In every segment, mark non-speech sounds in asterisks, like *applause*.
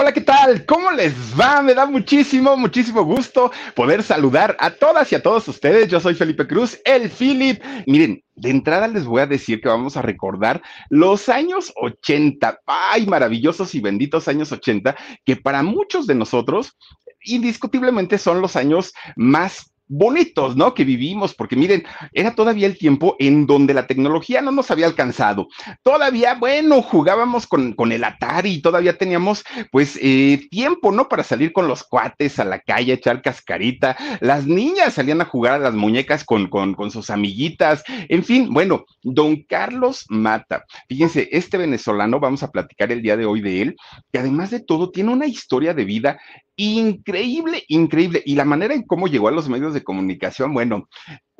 Hola, ¿qué tal? ¿Cómo les va? Me da muchísimo, muchísimo gusto poder saludar a todas y a todos ustedes. Yo soy Felipe Cruz, el Philip. Miren, de entrada les voy a decir que vamos a recordar los años 80. Ay, maravillosos y benditos años 80, que para muchos de nosotros indiscutiblemente son los años más bonitos, ¿no? Que vivimos, porque miren, era todavía el tiempo en donde la tecnología no nos había alcanzado. Todavía, bueno, jugábamos con, con el Atari, todavía teníamos, pues, eh, tiempo, ¿no? Para salir con los cuates a la calle, echar cascarita. Las niñas salían a jugar a las muñecas con, con, con sus amiguitas. En fin, bueno, don Carlos Mata. Fíjense, este venezolano, vamos a platicar el día de hoy de él, que además de todo tiene una historia de vida increíble, increíble. Y la manera en cómo llegó a los medios de comunicación, bueno,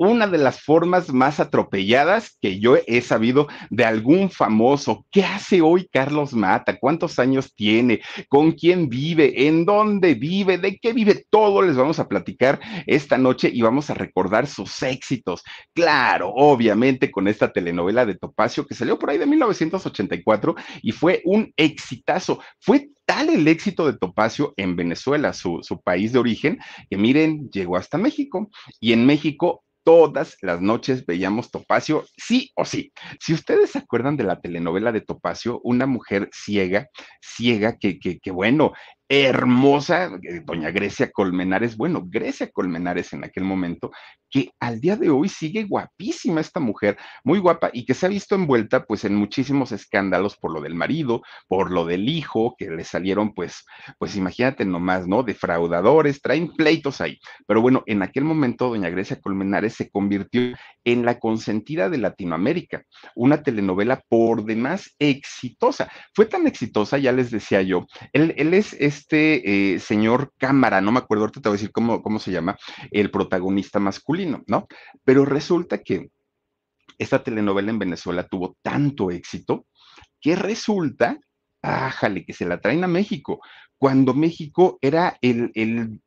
una de las formas más atropelladas que yo he sabido de algún famoso. ¿Qué hace hoy Carlos Mata? ¿Cuántos años tiene? ¿Con quién vive? ¿En dónde vive? ¿De qué vive? Todo les vamos a platicar esta noche y vamos a recordar sus éxitos. Claro, obviamente con esta telenovela de Topacio que salió por ahí de 1984 y fue un exitazo. Fue tal el éxito de Topacio en Venezuela, su, su país de origen, que miren, llegó hasta México y en México todas las noches veíamos Topacio, sí o sí. Si ustedes se acuerdan de la telenovela de Topacio, una mujer ciega, ciega, que, que, que bueno, hermosa, eh, doña Grecia Colmenares, bueno, Grecia Colmenares en aquel momento, que al día de hoy sigue guapísima esta mujer, muy guapa, y que se ha visto envuelta pues en muchísimos escándalos por lo del marido, por lo del hijo, que le salieron pues, pues imagínate nomás, ¿no? Defraudadores, traen pleitos ahí. Pero bueno, en aquel momento doña Grecia Colmenares se convirtió en la consentida de Latinoamérica, una telenovela por demás exitosa. Fue tan exitosa, ya les decía yo, él, él es este eh, señor Cámara, no me acuerdo, ahorita te voy a decir cómo, cómo se llama, el protagonista masculino, ¿no? Pero resulta que esta telenovela en Venezuela tuvo tanto éxito que resulta, ájale, que se la traen a México, cuando México era el, el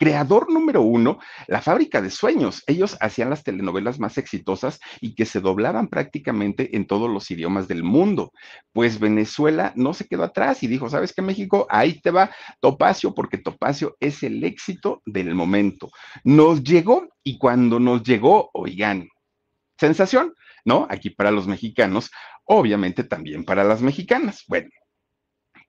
creador número uno, la fábrica de sueños. Ellos hacían las telenovelas más exitosas y que se doblaban prácticamente en todos los idiomas del mundo. Pues Venezuela no se quedó atrás y dijo, ¿sabes qué, México? Ahí te va Topacio, porque Topacio es el éxito del momento. Nos llegó y cuando nos llegó, oigan, sensación, ¿no? Aquí para los mexicanos, obviamente también para las mexicanas. Bueno,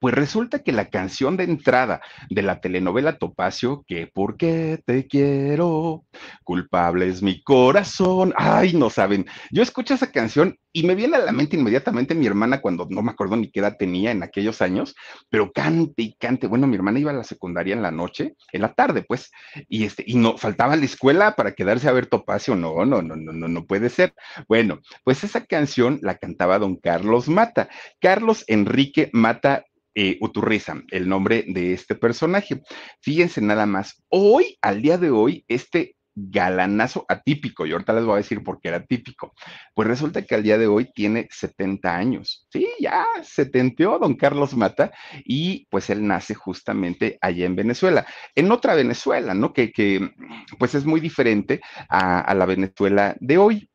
pues resulta que la canción de entrada de la telenovela Topacio, que ¿por qué te quiero? Culpable es mi corazón. Ay, no saben. Yo escucho esa canción y me viene a la mente inmediatamente mi hermana cuando no me acuerdo ni qué edad tenía en aquellos años, pero cante y cante. Bueno, mi hermana iba a la secundaria en la noche, en la tarde, pues, y este, y no faltaba la escuela para quedarse a ver Topacio. No, no, no, no, no, no puede ser. Bueno, pues esa canción la cantaba don Carlos Mata. Carlos Enrique Mata eh, Uturriza, el nombre de este personaje. Fíjense nada más, hoy, al día de hoy, este galanazo atípico, y ahorita les voy a decir por qué era típico, pues resulta que al día de hoy tiene 70 años, sí, ya setenteó don Carlos Mata, y pues él nace justamente allá en Venezuela, en otra Venezuela, ¿no? Que, que pues es muy diferente a la Venezuela de hoy.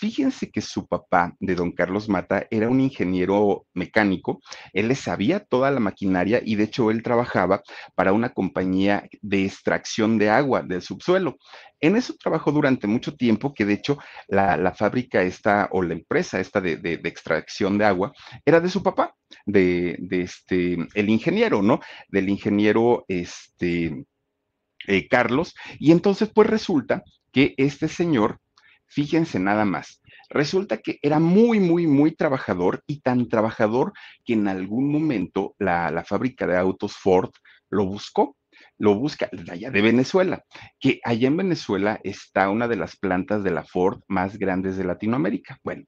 Fíjense que su papá, de don Carlos Mata, era un ingeniero mecánico, él le sabía toda la maquinaria y de hecho él trabajaba para una compañía de extracción de agua del subsuelo. En eso trabajó durante mucho tiempo, que de hecho la, fábrica esta o la empresa esta de, extracción de agua era de su papá, de, de, este, el ingeniero, ¿no? Del ingeniero, este, eh, Carlos. Y entonces, pues resulta que este señor, fíjense nada más, resulta que era muy, muy, muy trabajador y tan trabajador que en algún momento la, la fábrica de autos Ford lo buscó lo busca de allá de Venezuela, que allá en Venezuela está una de las plantas de la Ford más grandes de Latinoamérica. Bueno,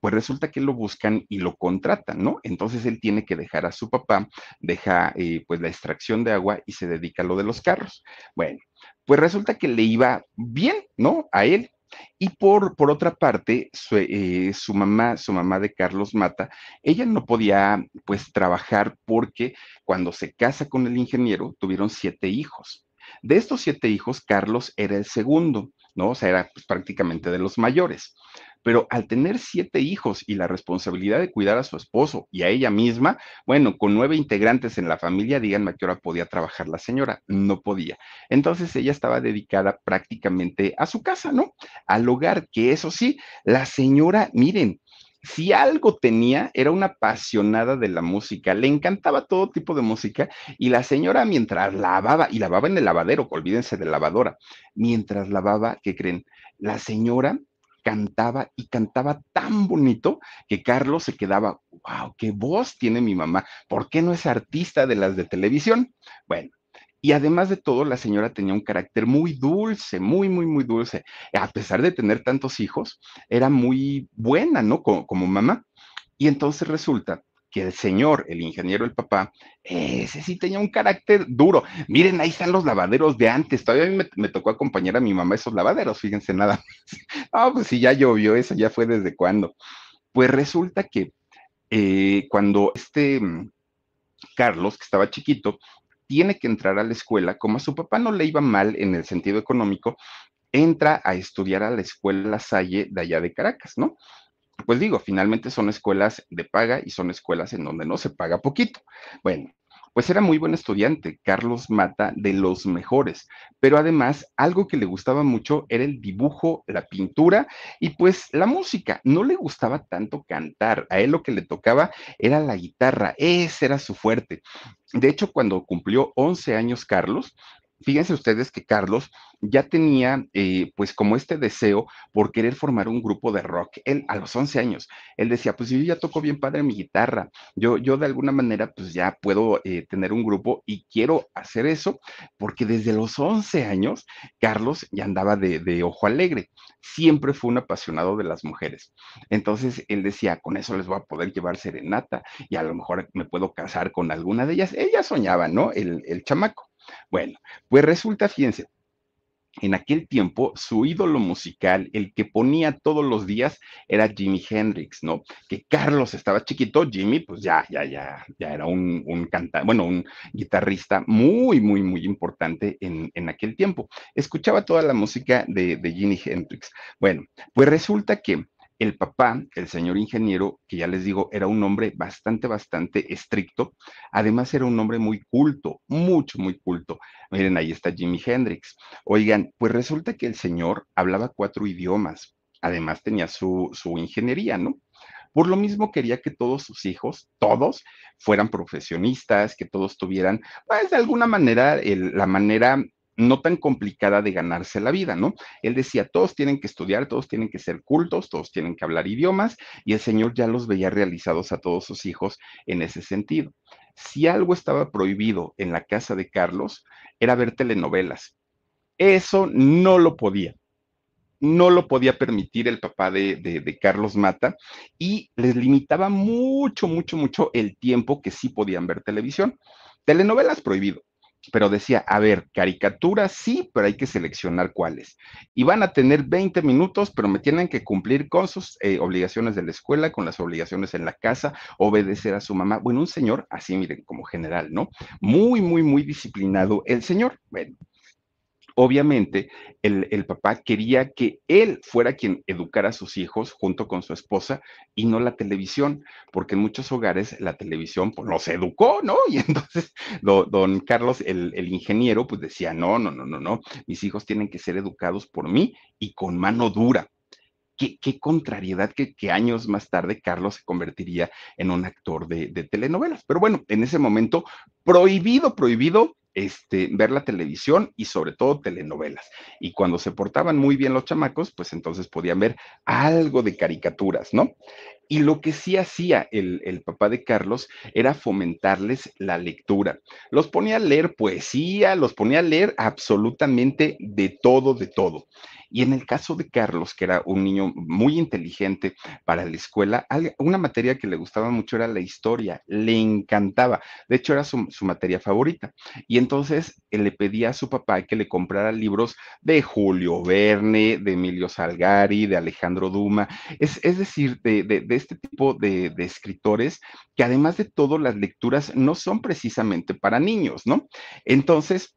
pues resulta que lo buscan y lo contratan, ¿no? Entonces él tiene que dejar a su papá, deja eh, pues la extracción de agua y se dedica a lo de los carros. Bueno, pues resulta que le iba bien, ¿no? A él, y por, por otra parte, eh, su, mamá, su mamá de Carlos Mata, ella no podía pues trabajar porque cuando se casa con el ingeniero tuvieron siete hijos. De estos siete hijos, Carlos era el segundo, ¿no? O sea, era pues, prácticamente de los mayores pero al tener siete hijos y la responsabilidad de cuidar a su esposo y a ella misma, bueno, con nueve integrantes en la familia, díganme a qué hora podía trabajar la señora, no podía. Entonces ella estaba dedicada prácticamente a su casa, ¿no? Al hogar, que eso sí, la señora, miren, si algo tenía, era una apasionada de la música, le encantaba todo tipo de música y la señora mientras lavaba, y lavaba en el lavadero, olvídense de lavadora, mientras lavaba, ¿qué creen? La señora cantaba y cantaba tan bonito que Carlos se quedaba, wow, qué voz tiene mi mamá, ¿por qué no es artista de las de televisión? Bueno. Y además de todo, la señora tenía un carácter muy dulce, muy, muy, muy dulce. A pesar de tener tantos hijos, era muy buena, ¿no? Como, como mamá. Y entonces resulta que el señor, el ingeniero, el papá, ese sí tenía un carácter duro. Miren, ahí están los lavaderos de antes. Todavía me, tocó acompañar a mi mamá esos lavaderos, fíjense nada más. *laughs* Ah, pues sí, ya llovió, eso ya fue desde cuándo. Pues resulta que eh, cuando este mm, Carlos, que estaba chiquito, tiene que entrar a la escuela, como a su papá no le iba mal en el sentido económico, entra a estudiar a la escuela Salle de allá de Caracas, ¿no? pues digo, finalmente son escuelas de paga y son escuelas en donde no se paga poquito. Bueno, pues era muy buen estudiante, Carlos Mata, de los mejores, pero además algo que le gustaba mucho era el dibujo, la pintura y pues la música. No le gustaba tanto cantar, a él lo que le tocaba era la guitarra, ese era su fuerte. De hecho, cuando cumplió 11 años Carlos, fíjense ustedes que Carlos ya tenía eh, pues como este deseo por querer formar un grupo de rock. Él a los 11 años, él decía, pues yo ya toco bien padre mi guitarra, yo, yo de alguna manera pues ya puedo eh, tener un grupo y quiero hacer eso porque desde los 11 años Carlos ya andaba de, ojo alegre, siempre fue un apasionado de las mujeres. Entonces él decía, con eso les voy a poder llevar serenata y a lo mejor me puedo casar con alguna de ellas. Ella soñaba, ¿no? El, el chamaco. Bueno, pues resulta, fíjense, en aquel tiempo su ídolo musical, el que ponía todos los días, era Jimi Hendrix, ¿no? Que Carlos estaba chiquito, Jimmy, pues ya, ya, ya, ya era un, un cantante, bueno, un guitarrista muy, muy, muy importante en, en, aquel tiempo. Escuchaba toda la música de, de Jimi Hendrix. Bueno, pues resulta que el papá, el señor ingeniero, que ya les digo, era un hombre bastante, bastante estricto. Además, era un hombre muy culto, mucho, muy culto. Miren, ahí está Jimi Hendrix. Oigan, pues resulta que el señor hablaba cuatro idiomas. Además, tenía su, su ingeniería, ¿no? Por lo mismo quería que todos sus hijos, todos, fueran profesionistas, que todos tuvieran, pues de alguna manera, la manera no tan complicada de ganarse la vida, ¿no? Él decía, todos tienen que estudiar, todos tienen que ser cultos, todos tienen que hablar idiomas, y el Señor ya los veía realizados a todos sus hijos en ese sentido. Si algo estaba prohibido en la casa de Carlos, era ver telenovelas. Eso no lo podía. No lo podía permitir el papá de, Carlos Mata y les limitaba mucho, mucho, mucho el tiempo que sí podían ver televisión. Telenovelas prohibido pero decía, a ver, caricaturas sí, pero hay que seleccionar cuáles. Y van a tener 20 minutos, pero me tienen que cumplir con sus eh, obligaciones de la escuela, con las obligaciones en la casa, obedecer a su mamá. Bueno, un señor así, miren, como general, ¿no? Muy, muy, muy disciplinado el señor. Bueno, obviamente el, papá quería que él fuera quien educara a sus hijos junto con su esposa y no la televisión, porque en muchos hogares la televisión pues los educó, ¿no? *laughs* Y entonces don Carlos, el, el, ingeniero, pues decía, no, no, no, no, no, mis hijos tienen que ser educados por mí y con mano dura. Qué, qué, contrariedad que, que, años más tarde Carlos se convertiría en un actor de, de, telenovelas. Pero bueno, en ese momento, prohibido, prohibido este, ver la televisión y sobre todo telenovelas. Y cuando se portaban muy bien los chamacos, pues entonces podían ver algo de caricaturas, ¿no? Y lo que sí hacía el, el, papá de Carlos era fomentarles la lectura. Los ponía a leer poesía, los ponía a leer absolutamente de todo, de todo. Y en el caso de Carlos, que era un niño muy inteligente para la escuela, una materia que le gustaba mucho era la historia, le encantaba. De hecho, era su, materia favorita. Y entonces él le pedía a su papá que le comprara libros de Julio Verne, de Emilio Salgari, de Alejandro Duma, es, decir, de, este tipo de, de escritores que además de todo, las lecturas no son precisamente para niños, ¿no? Entonces,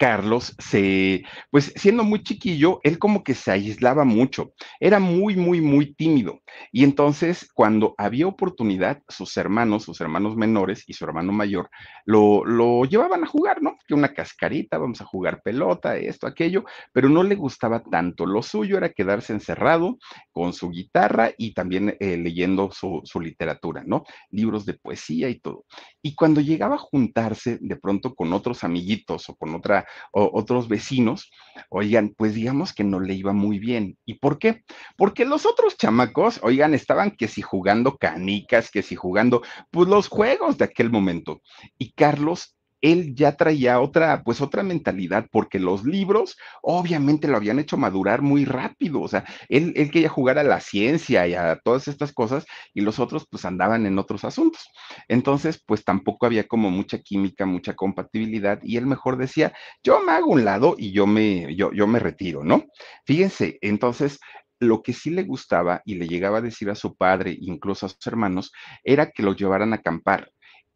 Carlos se, pues siendo muy chiquillo, él como que se aislaba mucho, era muy, muy, muy tímido. Y entonces, cuando había oportunidad, sus hermanos, sus hermanos menores y su hermano mayor, lo, lo llevaban a jugar, ¿no? Que una cascarita, vamos a jugar pelota, esto, aquello, pero no le gustaba tanto. Lo suyo era quedarse encerrado con su guitarra y también eh, leyendo su, su literatura, ¿no? Libros de poesía y todo. Y cuando llegaba a juntarse de pronto con otros amiguitos o con otra o otros vecinos, oigan, pues digamos que no le iba muy bien. ¿Y por qué? Porque los otros chamacos, oigan, estaban que si jugando canicas, que si jugando, pues los juegos de aquel momento. Y Carlos él ya traía otra, pues otra mentalidad, porque los libros obviamente lo habían hecho madurar muy rápido, o sea, él, él, quería jugar a la ciencia y a todas estas cosas, y los otros pues andaban en otros asuntos. Entonces, pues tampoco había como mucha química, mucha compatibilidad, y él mejor decía, yo me hago un lado y yo me, yo, yo me retiro, ¿no? Fíjense, entonces, lo que sí le gustaba y le llegaba a decir a su padre, incluso a sus hermanos, era que lo llevaran a acampar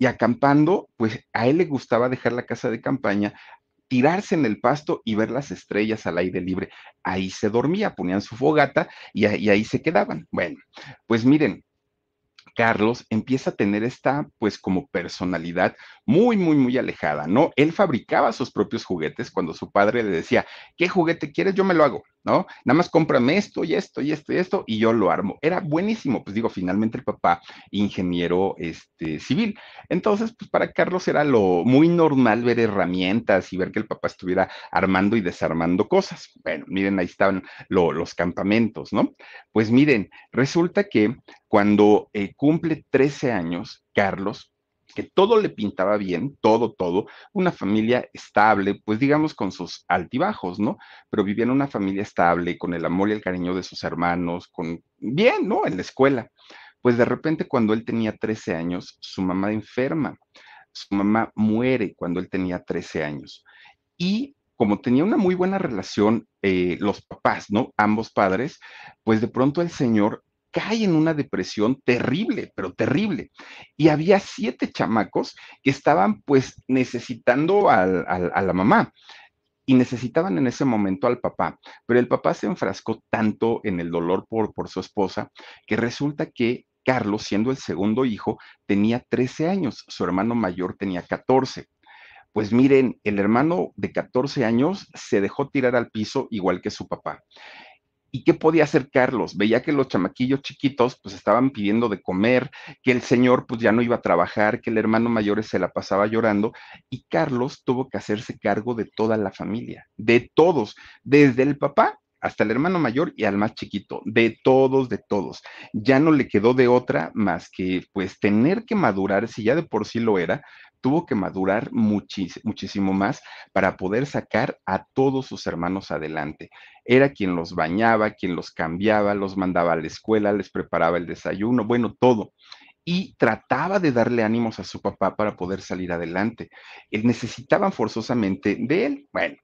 acampando, pues a él le gustaba dejar la casa de campaña, tirarse en el pasto y ver las estrellas al aire libre. Ahí se dormía, ponían su fogata y, y ahí se quedaban. Bueno, pues miren, Carlos empieza a tener esta, pues, como personalidad muy, muy, muy alejada, ¿no? Él fabricaba sus propios juguetes cuando su padre le decía, ¿qué juguete quieres? Yo me lo hago, ¿no? Nada más cómprame esto y esto y esto y esto y yo lo armo. Era buenísimo, pues digo, finalmente el papá, ingeniero este, civil. Entonces, pues para Carlos era lo muy normal ver herramientas y ver que el papá estuviera armando y desarmando cosas. Bueno, miren, ahí estaban los campamentos, ¿no? Pues miren, resulta que cuando eh, cumple 13 años, Carlos, que todo le pintaba bien, todo, todo, una familia estable, pues digamos con sus altibajos, ¿no? Pero vivía en una familia estable, con el amor y el cariño de sus hermanos, con bien, ¿no? En la escuela. Pues de repente cuando él tenía 13 años, su mamá enferma, su mamá muere cuando él tenía 13 años. Y como tenía una muy buena relación eh, los papás, ¿no? Ambos padres, pues de pronto el señor cae en una depresión terrible, pero terrible. Y había siete chamacos que estaban pues necesitando a la mamá y necesitaban en ese momento al papá, pero el papá se enfrascó tanto en el dolor por, su esposa que resulta que Carlos, siendo el segundo hijo, tenía 13 años, su hermano mayor tenía 14. Pues miren, el hermano de 14 años se dejó tirar al piso igual que su papá. ¿Y qué podía hacer Carlos? Veía que los chamaquillos chiquitos pues estaban pidiendo de comer, que el señor pues ya no iba a trabajar, que el hermano mayor se la pasaba llorando y Carlos tuvo que hacerse cargo de toda la familia, de todos, desde el papá hasta el hermano mayor y al más chiquito, de todos, de todos. Ya no le quedó de otra más que pues tener que madurar, si ya de por sí lo era, tuvo que madurar muchísimo más para poder sacar a todos sus hermanos adelante. Era quien los bañaba, quien los cambiaba, los mandaba a la escuela, les preparaba el desayuno, bueno, todo y trataba de darle ánimos a su papá para poder salir adelante. Él necesitaban forzosamente de él. Bueno,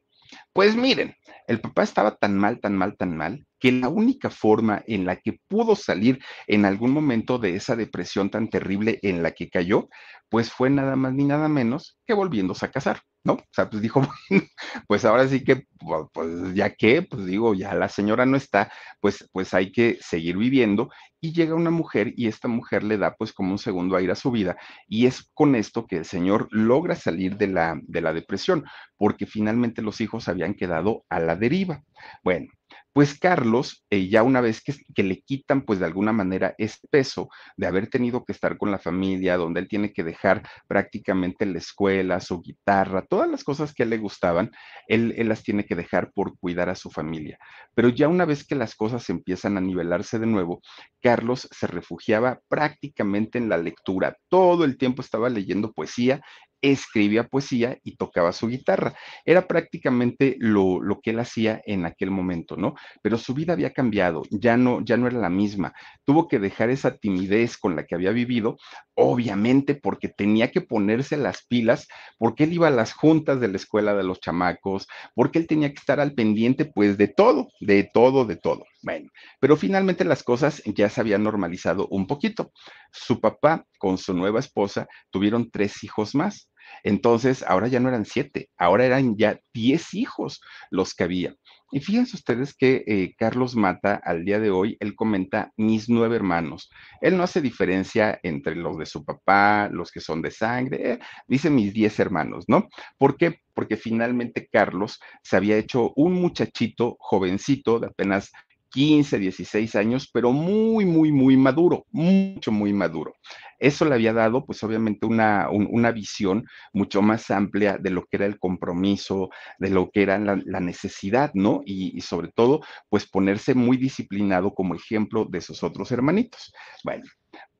pues miren, el papá estaba tan mal, tan mal, tan mal, que la única forma en la que pudo salir en algún momento de esa depresión tan terrible en la que cayó, pues fue nada más ni nada menos que volviéndose a casar. ¿No? O sea, pues dijo, *laughs* pues ahora sí que, pues ya que, pues digo, ya la señora no está, pues, pues hay que seguir viviendo. Y llega una mujer y esta mujer le da pues como un segundo aire a su vida. Y es con esto que el señor logra salir de la, de la depresión, porque finalmente los hijos habían quedado a la deriva. Bueno, pues Carlos, eh, ya una vez que, le quitan, pues de alguna manera, ese peso de haber tenido que estar con la familia, donde él tiene que dejar prácticamente la escuela, su guitarra, todas las cosas que a él le gustaban, él las tiene que dejar por cuidar a su familia. Pero ya una vez que las cosas empiezan a nivelarse de nuevo, Carlos se refugiaba prácticamente en la lectura. Todo el tiempo estaba leyendo poesía escribía poesía y tocaba su guitarra. Era prácticamente lo, lo, que él hacía en aquel momento, ¿no? Pero su vida había cambiado, ya no, ya no era la misma. Tuvo que dejar esa timidez con la que había vivido, obviamente porque tenía que ponerse las pilas, porque él iba a las juntas de la escuela de los chamacos, porque él tenía que estar al pendiente, pues, de todo, de todo, de todo. Bueno, pero finalmente las cosas ya se habían normalizado un poquito. Su papá con su nueva esposa tuvieron tres hijos más entonces, ahora ya no eran siete, ahora eran ya diez hijos los que había. Y fíjense ustedes que eh, Carlos Mata, al día de hoy, él comenta mis nueve hermanos. Él no hace diferencia entre los de su papá, los que son de sangre, eh, dice mis diez hermanos, ¿no? ¿Por qué? Porque finalmente Carlos se había hecho un muchachito jovencito de apenas 15, 16 años, pero muy, muy, muy maduro, mucho, muy maduro. Eso le había dado, pues obviamente, una, una visión mucho más amplia de lo que era el compromiso, de lo que era la, necesidad, ¿no? Y, y, sobre todo, pues ponerse muy disciplinado como ejemplo de sus otros hermanitos. Bueno,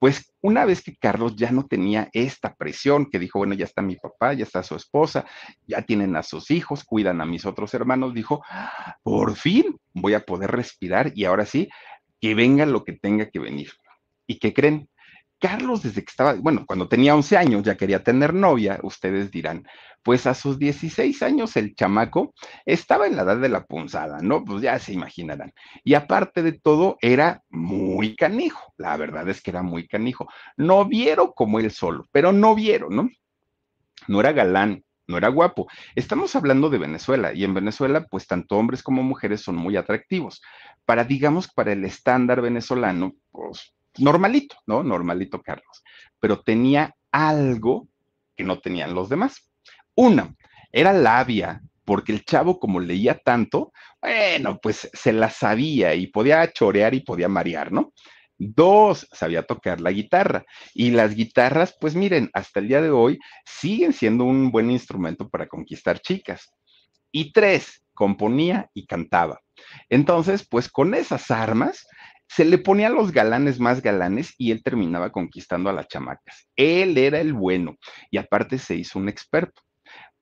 pues una vez que Carlos ya no tenía esta presión, que dijo, bueno, ya está mi papá, ya está su esposa, ya tienen a sus hijos, cuidan a mis otros hermanos, dijo, por fin voy a poder respirar y ahora sí, que venga lo que tenga que venir. ¿Y qué creen? Carlos, desde que estaba, bueno, cuando tenía 11 años ya quería tener novia, ustedes dirán, pues a sus 16 años el chamaco estaba en la edad de la punzada, ¿no? Pues ya se imaginarán. Y aparte de todo, era muy canijo, la verdad es que era muy canijo. No vieron como él solo, pero no vieron, ¿no? No era galán, no era guapo. Estamos hablando de Venezuela y en Venezuela, pues tanto hombres como mujeres son muy atractivos. Para, digamos, para el estándar venezolano, pues normalito, ¿no? Normalito Carlos, pero tenía algo que no tenían los demás. Una, era labia, porque el chavo como leía tanto, bueno, pues se la sabía y podía chorear y podía marear, ¿no? Dos, sabía tocar la guitarra. Y las guitarras, pues miren, hasta el día de hoy siguen siendo un buen instrumento para conquistar chicas. Y tres, componía y cantaba. Entonces, pues con esas armas, se le ponían los galanes más galanes y él terminaba conquistando a las chamacas. Él era el bueno y aparte se hizo un experto.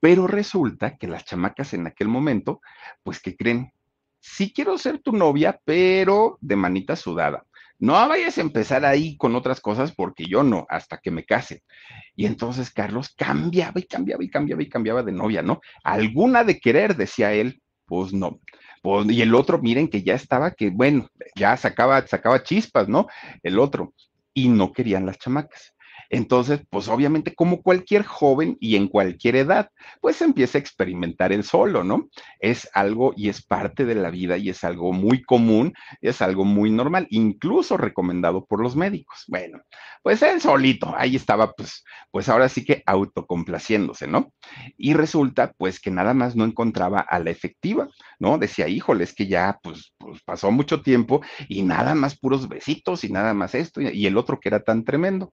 Pero resulta que las chamacas en aquel momento, pues, ¿qué creen? Sí quiero ser tu novia, pero de manita sudada. No vayas a empezar ahí con otras cosas porque yo no, hasta que me case. Y entonces Carlos cambiaba y cambiaba y cambiaba y cambiaba de novia, ¿no? Alguna de querer, decía él, pues no. Pues, y el otro, miren que ya estaba, que bueno, ya sacaba, sacaba chispas, ¿no? El otro. Y no querían las chamacas. Entonces, pues obviamente como cualquier joven y en cualquier edad, pues empieza a experimentar el solo, ¿no? Es algo y es parte de la vida y es algo muy común, es algo muy normal, incluso recomendado por los médicos. Bueno, pues él solito, ahí estaba, pues, pues ahora sí que autocomplaciéndose, ¿no? Y resulta, pues, que nada más no encontraba a la efectiva, ¿no? Decía, híjole, es que ya, pues, pues pasó mucho tiempo y nada más puros besitos y nada más esto y el otro que era tan tremendo.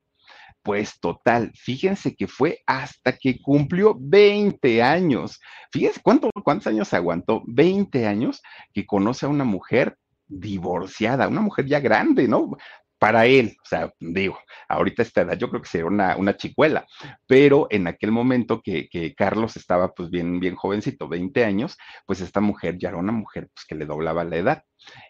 Pues total, fíjense que fue hasta que cumplió 20 años. Fíjense cuánto, cuántos años aguantó, 20 años que conoce a una mujer divorciada, una mujer ya grande, ¿no? Para él, o sea, digo, ahorita esta edad yo creo que sería una, una chicuela, pero en aquel momento que, que, Carlos estaba pues bien, bien jovencito, 20 años, pues esta mujer ya era una mujer pues que le doblaba la edad.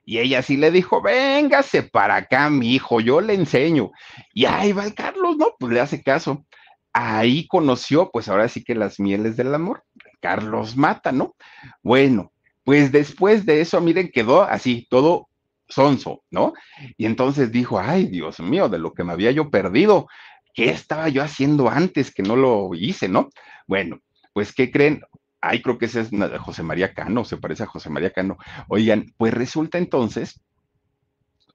Y ella sí le dijo, véngase para acá, mi hijo, yo le enseño. Y ahí va el Carlos, ¿no? Pues le hace caso. Ahí conoció, pues ahora sí que las mieles del amor. Carlos Mata, ¿no? Bueno, pues después de eso, miren, quedó así, todo sonso, ¿no? Y entonces dijo, ay, Dios mío, de lo que me había yo perdido, ¿qué estaba yo haciendo antes que no lo hice, ¿no? Bueno, pues, ¿qué creen? Ay, creo que ese es José María Cano, se parece a José María Cano. Oigan, pues resulta entonces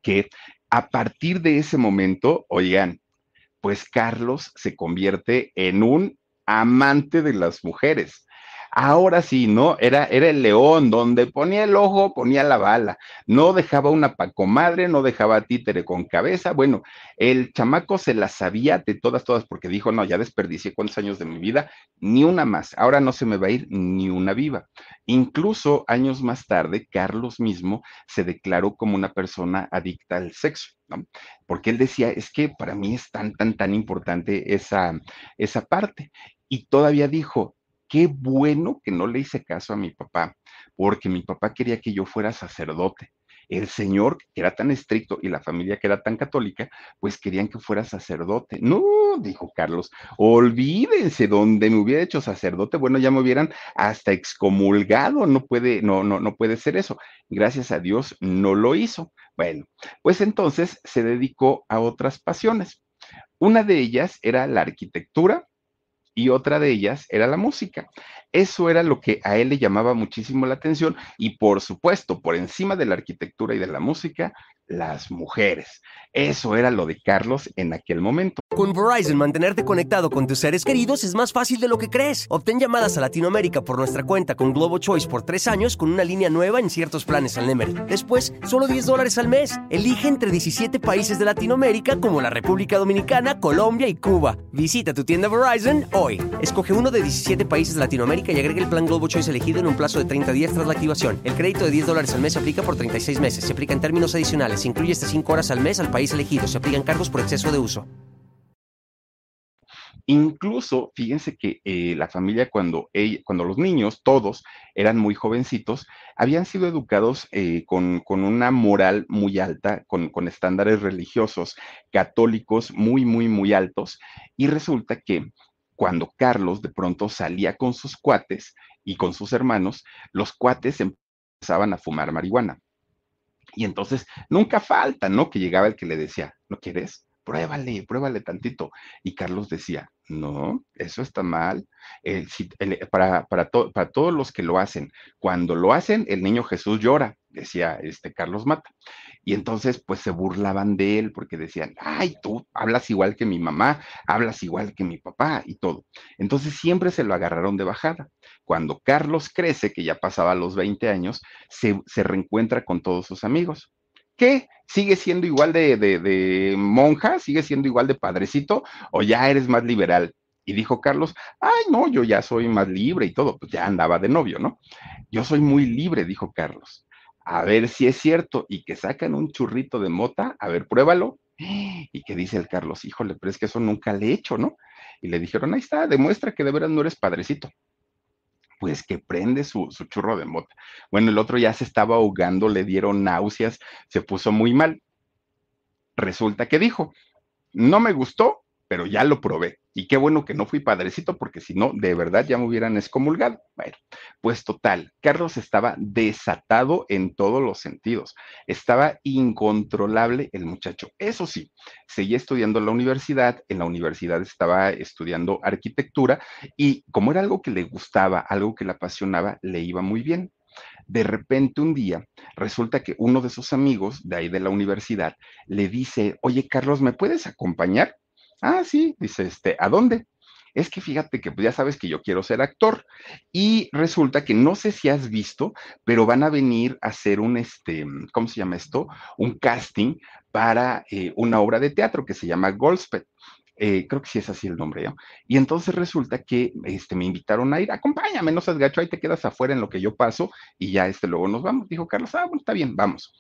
que a partir de ese momento, oigan, pues Carlos se convierte en un amante de las mujeres. Ahora sí, ¿no? Era, era el león, donde ponía el ojo, ponía la bala. No dejaba una pacomadre, no dejaba títere con cabeza. Bueno, el chamaco se la sabía de todas, todas, porque dijo, no, ya desperdicié cuántos años de mi vida, ni una más. Ahora no se me va a ir ni una viva. Incluso años más tarde, Carlos mismo se declaró como una persona adicta al sexo. ¿no? Porque él decía, es que para mí es tan, tan, tan importante esa, esa parte. Y todavía dijo, qué bueno que no le hice caso a mi papá, porque mi papá quería que yo fuera sacerdote. El señor, que era tan estricto, y la familia que era tan católica, pues querían que fuera sacerdote. No, dijo Carlos, olvídense, donde me hubiera hecho sacerdote, bueno, ya me hubieran hasta excomulgado, no puede, no, no, no puede ser eso. Gracias a Dios no lo hizo. Bueno, pues entonces se dedicó a otras pasiones. Una de ellas era la arquitectura y otra de ellas era la música. Eso era lo que a él le llamaba muchísimo la atención y por supuesto, por encima de la arquitectura y de la música, las mujeres. Eso era lo de Carlos en aquel momento. Con Verizon, mantenerte conectado con tus seres queridos es más fácil de lo que crees. Obtén llamadas a Latinoamérica por nuestra cuenta con Globo Choice por tres años con una línea nueva en ciertos planes al Nemery. Después, solo 10 dólares al mes. Elige entre 17 países de Latinoamérica como la República Dominicana, Colombia y Cuba. Visita tu tienda Verizon hoy. Escoge uno de 17 países de Latinoamérica y agrega el plan Globo Choice elegido en un plazo de 30 días tras la activación. El crédito de 10 dólares al mes se aplica por 36 meses. Se aplica en términos adicionales. Se incluye hasta 5 horas al mes al país elegido. Se aplican cargos por exceso de uso. Incluso, fíjense que eh, la familia, cuando, cuando los niños, todos, eran muy jovencitos, habían sido educados eh, con, una moral muy alta, con, con, estándares religiosos católicos muy, muy, muy altos. Y resulta que cuando Carlos de pronto salía con sus cuates y con sus hermanos, los cuates empezaban a fumar marihuana. Y entonces nunca falta, ¿no? Que llegaba el que le decía, ¿no quieres? Pruébale, pruébale tantito. Y Carlos decía, no, eso está mal. para, para, para todos los que lo hacen, cuando lo hacen, el niño Jesús llora, decía este Carlos Mata. Y entonces, pues se burlaban de él porque decían, ay, tú hablas igual que mi mamá, hablas igual que mi papá y todo. Entonces siempre se lo agarraron de bajada. Cuando Carlos crece, que ya pasaba los 20 años, se, reencuentra con todos sus amigos. ¿Qué? ¿Sigue siendo igual de, de monja? ¿Sigue siendo igual de padrecito? ¿O ya eres más liberal? Y dijo Carlos, ay, no, yo ya soy más libre y todo, pues ya andaba de novio, ¿no? Yo soy muy libre, dijo Carlos a ver si es cierto, y que sacan un churrito de mota, a ver, pruébalo. Y que dice el Carlos, híjole, pero es que eso nunca le he hecho, ¿no? Y le dijeron, ahí está, demuestra que de veras no eres padrecito. Pues que prende su, su churro de mota. Bueno, el otro ya se estaba ahogando, le dieron náuseas, se puso muy mal. Resulta que dijo, no me gustó, pero ya lo probé. Y qué bueno que no fui padrecito, porque si no, de verdad ya me hubieran excomulgado. Bueno, pues total, Carlos estaba desatado en todos los sentidos. Estaba incontrolable el muchacho. Eso sí, seguía estudiando en la universidad, en la universidad estaba estudiando arquitectura y como era algo que le gustaba, algo que le apasionaba, le iba muy bien. De repente un día resulta que uno de sus amigos de ahí de la universidad le dice, oye Carlos, ¿me puedes acompañar? Ah, sí, dice, este, ¿a dónde? Es que fíjate que pues, ya sabes que yo quiero ser actor y resulta que no sé si has visto, pero van a venir a hacer un, este, ¿cómo se llama esto? Un casting para eh, una obra de teatro que se llama Goldspet. Eh, creo que sí es así el nombre, ¿no? Y entonces resulta que este, me invitaron a ir, acompáñame, no seas gacho, ahí te quedas afuera en lo que yo paso y ya este, luego nos vamos. Dijo Carlos, ah, bueno, está bien, vamos.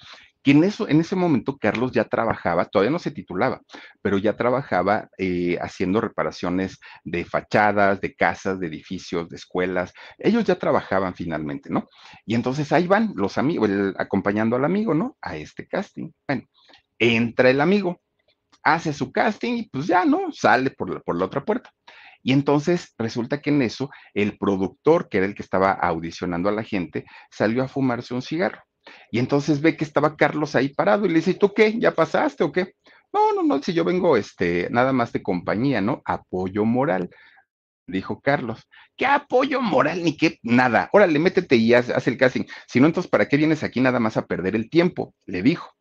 Que en, eso, en ese momento Carlos ya trabajaba, todavía no se titulaba, pero ya trabajaba eh, haciendo reparaciones de fachadas, de casas, de edificios, de escuelas. Ellos ya trabajaban finalmente, ¿no? Y entonces ahí van los amigos, acompañando al amigo, ¿no? A este casting. Bueno, entra el amigo, hace su casting y pues ya, ¿no? Sale por la, por la otra puerta. Y entonces resulta que en eso el productor, que era el que estaba audicionando a la gente, salió a fumarse un cigarro. Y entonces ve que estaba Carlos ahí parado y le dice, ¿tú qué? ¿Ya pasaste o qué? No, no, no, si yo vengo este, nada más de compañía, ¿no? Apoyo moral, dijo Carlos. ¿Qué apoyo moral ni qué? Nada. Órale, métete y haz, haz el casting. Si no, entonces, ¿para qué vienes aquí nada más a perder el tiempo? Le dijo.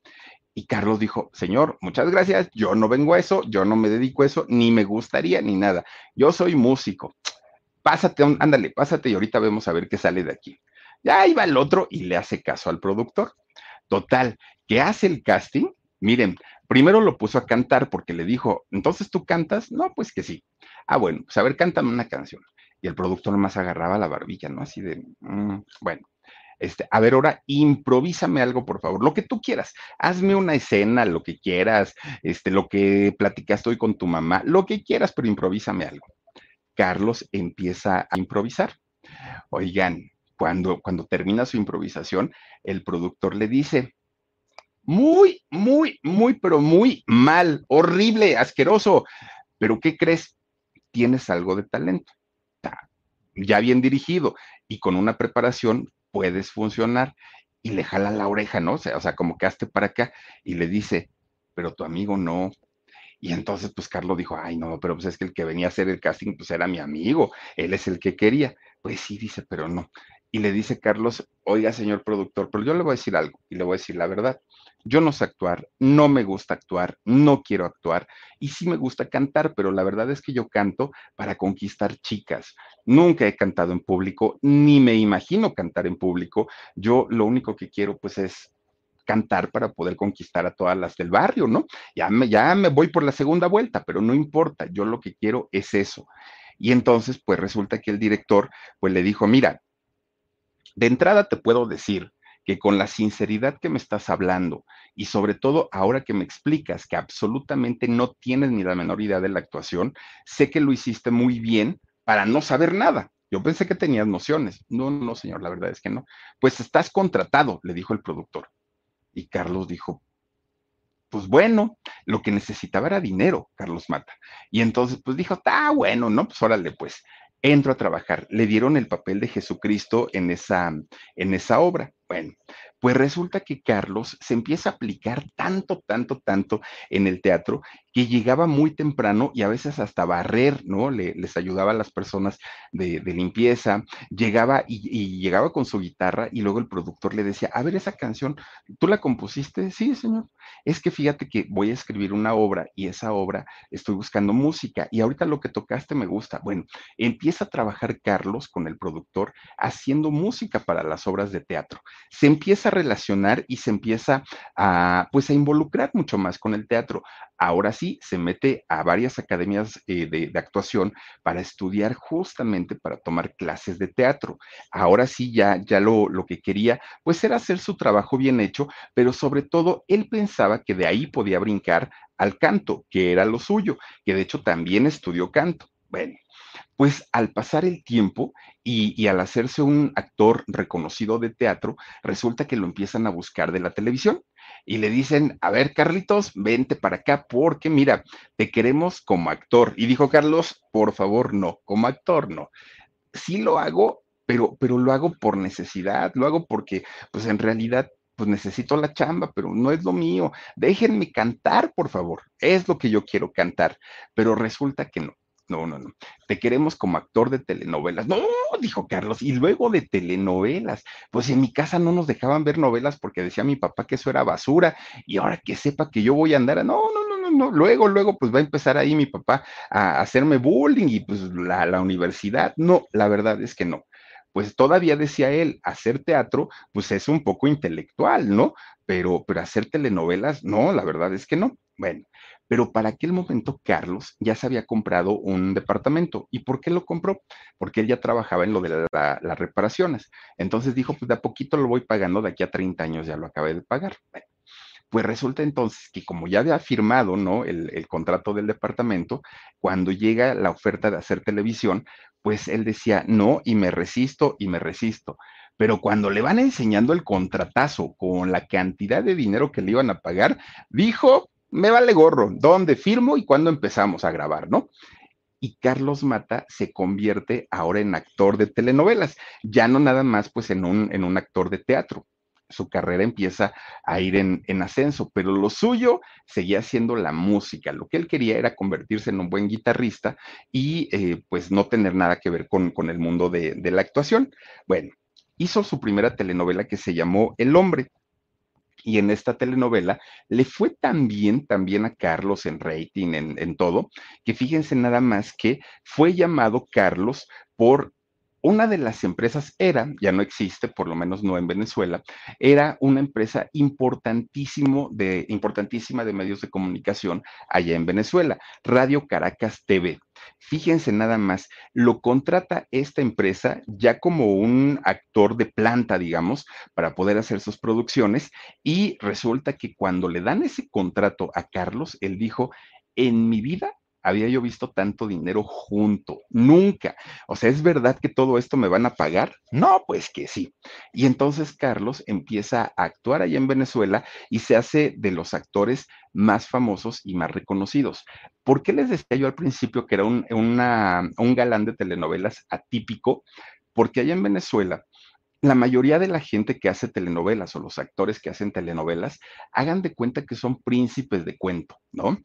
Y Carlos dijo, señor, muchas gracias, yo no vengo a eso, yo no me dedico a eso, ni me gustaría, ni nada. Yo soy músico. Pásate, ándale, pásate y ahorita vemos a ver qué sale de aquí. Ya iba el otro y le hace caso al productor. Total, que hace el casting. Miren, primero lo puso a cantar porque le dijo, entonces tú cantas. No, pues que sí. Ah, bueno, pues a ver, cántame una canción. Y el productor nomás agarraba la barbilla, ¿no? Así de, mm, bueno. Este, a ver, ahora improvísame algo, por favor, lo que tú quieras. Hazme una escena, lo que quieras, este, lo que platicaste hoy con tu mamá, lo que quieras, pero improvísame algo. Carlos empieza a improvisar. Oigan, cuando, cuando termina su improvisación, el productor le dice, muy, muy, muy, pero muy mal, horrible, asqueroso. Pero ¿qué crees? Tienes algo de talento. Ya bien dirigido y con una preparación puedes funcionar. Y le jala la oreja, ¿no? O sea, o sea, como que para acá y le dice, pero tu amigo no. Y entonces, pues Carlos dijo, ay, no, pero pues es que el que venía a hacer el casting, pues era mi amigo, él es el que quería. Pues sí, dice, pero no y le dice Carlos, oiga, señor productor, pero yo le voy a decir algo y le voy a decir la verdad. Yo no sé actuar, no me gusta actuar, no quiero actuar y sí me gusta cantar, pero la verdad es que yo canto para conquistar chicas. Nunca he cantado en público, ni me imagino cantar en público. Yo lo único que quiero pues es cantar para poder conquistar a todas las del barrio, ¿no? Ya me, ya me voy por la segunda vuelta, pero no importa, yo lo que quiero es eso. Y entonces, pues resulta que el director, pues le dijo, mira, de entrada te puedo decir que con la sinceridad que me estás hablando y sobre todo ahora que me explicas que absolutamente no tienes ni la menor idea de la actuación, sé que lo hiciste muy bien para no saber nada. Yo pensé que tenías nociones. No, no, señor, la verdad es que no. Pues estás contratado, le dijo el productor. Y Carlos dijo, pues bueno, lo que necesitaba era dinero, Carlos Mata. Y entonces, pues dijo, está bueno, ¿no? Pues órale, pues entro a trabajar. Le dieron el papel de Jesucristo en esa, en esa obra. Bueno, pues resulta que Carlos se empieza a aplicar tanto, tanto, tanto en el teatro que llegaba muy temprano y a veces hasta barrer, ¿no? les ayudaba a las personas de, limpieza, llegaba y, llegaba con su guitarra y luego el productor le decía, a ver, esa canción, ¿tú la compusiste? Sí, señor. Es que fíjate que voy a escribir una obra y esa obra estoy buscando música y ahorita lo que tocaste me gusta. Bueno, empieza a trabajar Carlos con el productor haciendo música para las obras de teatro. Se empieza a relacionar y se empieza a, pues, a involucrar mucho más con el teatro. Ahora sí, se mete a varias academias eh, de, actuación para estudiar justamente para tomar clases de teatro. Ahora sí, ya, ya lo, lo que quería, pues era hacer su trabajo bien hecho, pero sobre todo él pensaba que de ahí podía brincar al canto, que era lo suyo, que de hecho también estudió canto. Bueno, pues al pasar el tiempo y, al hacerse un actor reconocido de teatro, resulta que lo empiezan a buscar de la televisión y le dicen, a ver, Carlitos, vente para acá porque mira, te queremos como actor. Y dijo Carlos, por favor, no, como actor no. Sí lo hago, pero, pero lo hago por necesidad, lo hago porque, pues en realidad pues necesito la chamba, pero no es lo mío. Déjenme cantar, por favor. Es lo que yo quiero cantar. Pero resulta que no. No, no, no. Te queremos como actor de telenovelas. No, dijo Carlos. Y luego de telenovelas. Pues en mi casa no nos dejaban ver novelas porque decía mi papá que eso era basura. Y ahora que sepa que yo voy a andar. No, no, no, no, no. Luego, luego, pues va a empezar ahí mi papá a hacerme bullying y pues la, la universidad. No, la verdad es que no pues todavía decía él, hacer teatro, pues es un poco intelectual, ¿no? Pero, pero hacer telenovelas, no, la verdad es que no. Bueno, pero para aquel momento Carlos ya se había comprado un departamento. ¿Y por qué lo compró? Porque él ya trabajaba en lo de las reparaciones. Entonces dijo, pues de a poquito lo voy pagando, de aquí a 30 años ya lo acabé de pagar. Pues resulta entonces que como ya había firmado, ¿no? El, el contrato del departamento, cuando llega la oferta de hacer televisión, pues él decía, no, y me resisto, y me resisto. Pero cuando le van enseñando el contratazo con la cantidad de dinero que le iban a pagar, dijo, me vale gorro, ¿dónde firmo y cuándo empezamos a grabar, no? y Carlos Mata se convierte ahora en actor de telenovelas, ya no nada más pues en un, en un actor de teatro. Su carrera empieza a ir en, en, ascenso, pero lo suyo seguía siendo la música. Lo que él quería era convertirse en un buen guitarrista y eh, pues no tener nada que ver con, con el mundo de, de la actuación. Bueno, hizo su primera telenovela que se llamó El Hombre y en esta telenovela le fue tan bien, tan bien a Carlos en rating, en, en, todo, que fíjense nada más que fue llamado Carlos por una de las empresas era, ya no existe, por lo menos no en Venezuela, era una empresa importantísimo de, importantísima de medios de comunicación allá en Venezuela, Radio Caracas TV. Fíjense nada más, lo contrata esta empresa ya como un actor de planta, digamos, para poder hacer sus producciones y resulta que cuando le dan ese contrato a Carlos, él dijo, en mi vida había yo visto tanto dinero junto, nunca. O sea, ¿es verdad que todo esto me van a pagar? No, pues que sí. Y entonces Carlos empieza a actuar allá en Venezuela y se hace de los actores más famosos y más reconocidos. ¿Por qué les decía yo al principio que era un, galán de telenovelas atípico? Porque allá en Venezuela la mayoría de la gente que hace telenovelas o los actores que hacen telenovelas, hagan de cuenta que son príncipes de cuento, ¿no?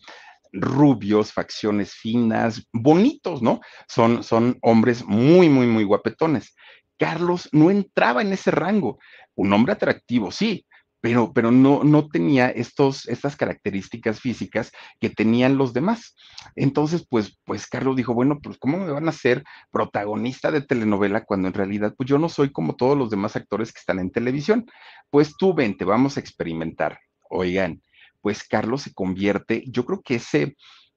Rubios, facciones finas, bonitos, ¿no? Son, son hombres muy, muy, muy guapetones. Carlos no entraba en ese rango. Un hombre atractivo, sí, pero, pero no, no tenía estos, estas características físicas que tenían los demás. Entonces, pues, pues Carlos dijo, bueno, pues ¿cómo me van a hacer protagonista de telenovela cuando en realidad, pues yo no soy como todos los demás actores que están en televisión? Pues tú vente, vamos a experimentar. Oigan, pues Carlos se convierte, yo creo que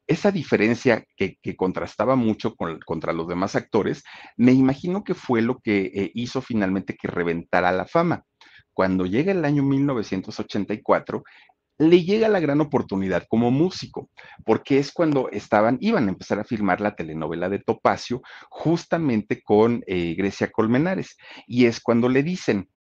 esa diferencia que, que contrastaba mucho con, contra los demás actores, me imagino que fue lo que eh, hizo finalmente que reventara la fama. Cuando llega el año 1984, le llega la gran oportunidad como músico, porque es cuando estaban, iban a empezar a filmar la telenovela de Topacio, justamente con eh, Grecia Colmenares, y es cuando le dicen,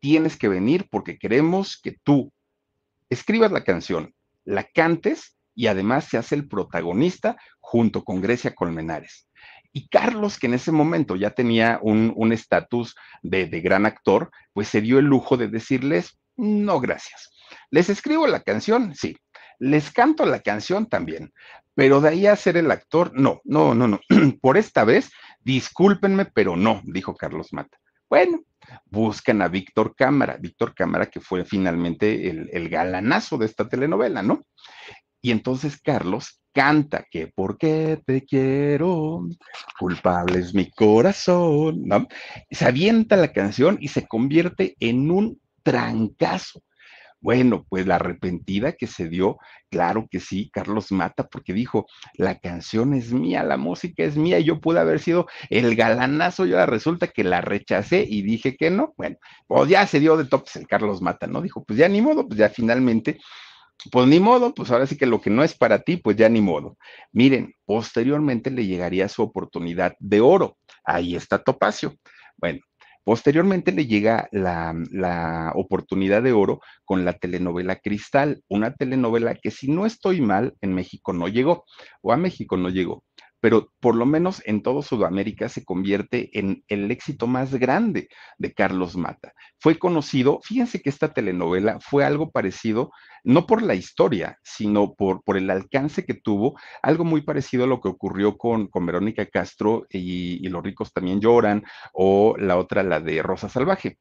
tienes que venir porque queremos que tú escribas la canción, la cantes y además se hace el protagonista junto con Grecia Colmenares. Y Carlos, que en ese momento ya tenía un estatus de, de gran actor, pues se dio el lujo de decirles, no, gracias. ¿Les escribo la canción? Sí. ¿Les canto la canción? También. Pero de ahí a ser el actor, no, no, no, no. *clears throat* Por esta vez, discúlpenme, pero no, dijo Carlos Mata. Bueno, buscan a Víctor Cámara, Víctor Cámara que fue finalmente el, el, galanazo de esta telenovela, ¿no? Y entonces Carlos canta que ¿por qué te quiero? Culpable es mi corazón, ¿no? Se avienta la canción y se convierte en un trancazo. Bueno, pues la arrepentida que se dio, claro que sí, Carlos Mata, porque dijo, la canción es mía, la música es mía, yo pude haber sido el galanazo, y ahora resulta que la rechacé y dije que no. Bueno, pues ya se dio de topes el Carlos Mata, ¿no? Dijo, pues ya ni modo, pues ya finalmente pues ni modo, pues ahora sí que lo que no es para ti, pues ya ni modo. Miren, posteriormente le llegaría su oportunidad de oro. Ahí está Topacio. Bueno, Posteriormente le llega la, la, oportunidad de oro con la telenovela Cristal, una telenovela que si no estoy mal, en México no llegó, o a México no llegó, pero por lo menos en todo Sudamérica se convierte en el éxito más grande de Carlos Mata. Fue conocido, fíjense que esta telenovela fue algo parecido, no por la historia, sino por, por el alcance que tuvo, algo muy parecido a lo que ocurrió con, con Verónica Castro y, y Los ricos también lloran, o la otra, la de Rosa Salvaje.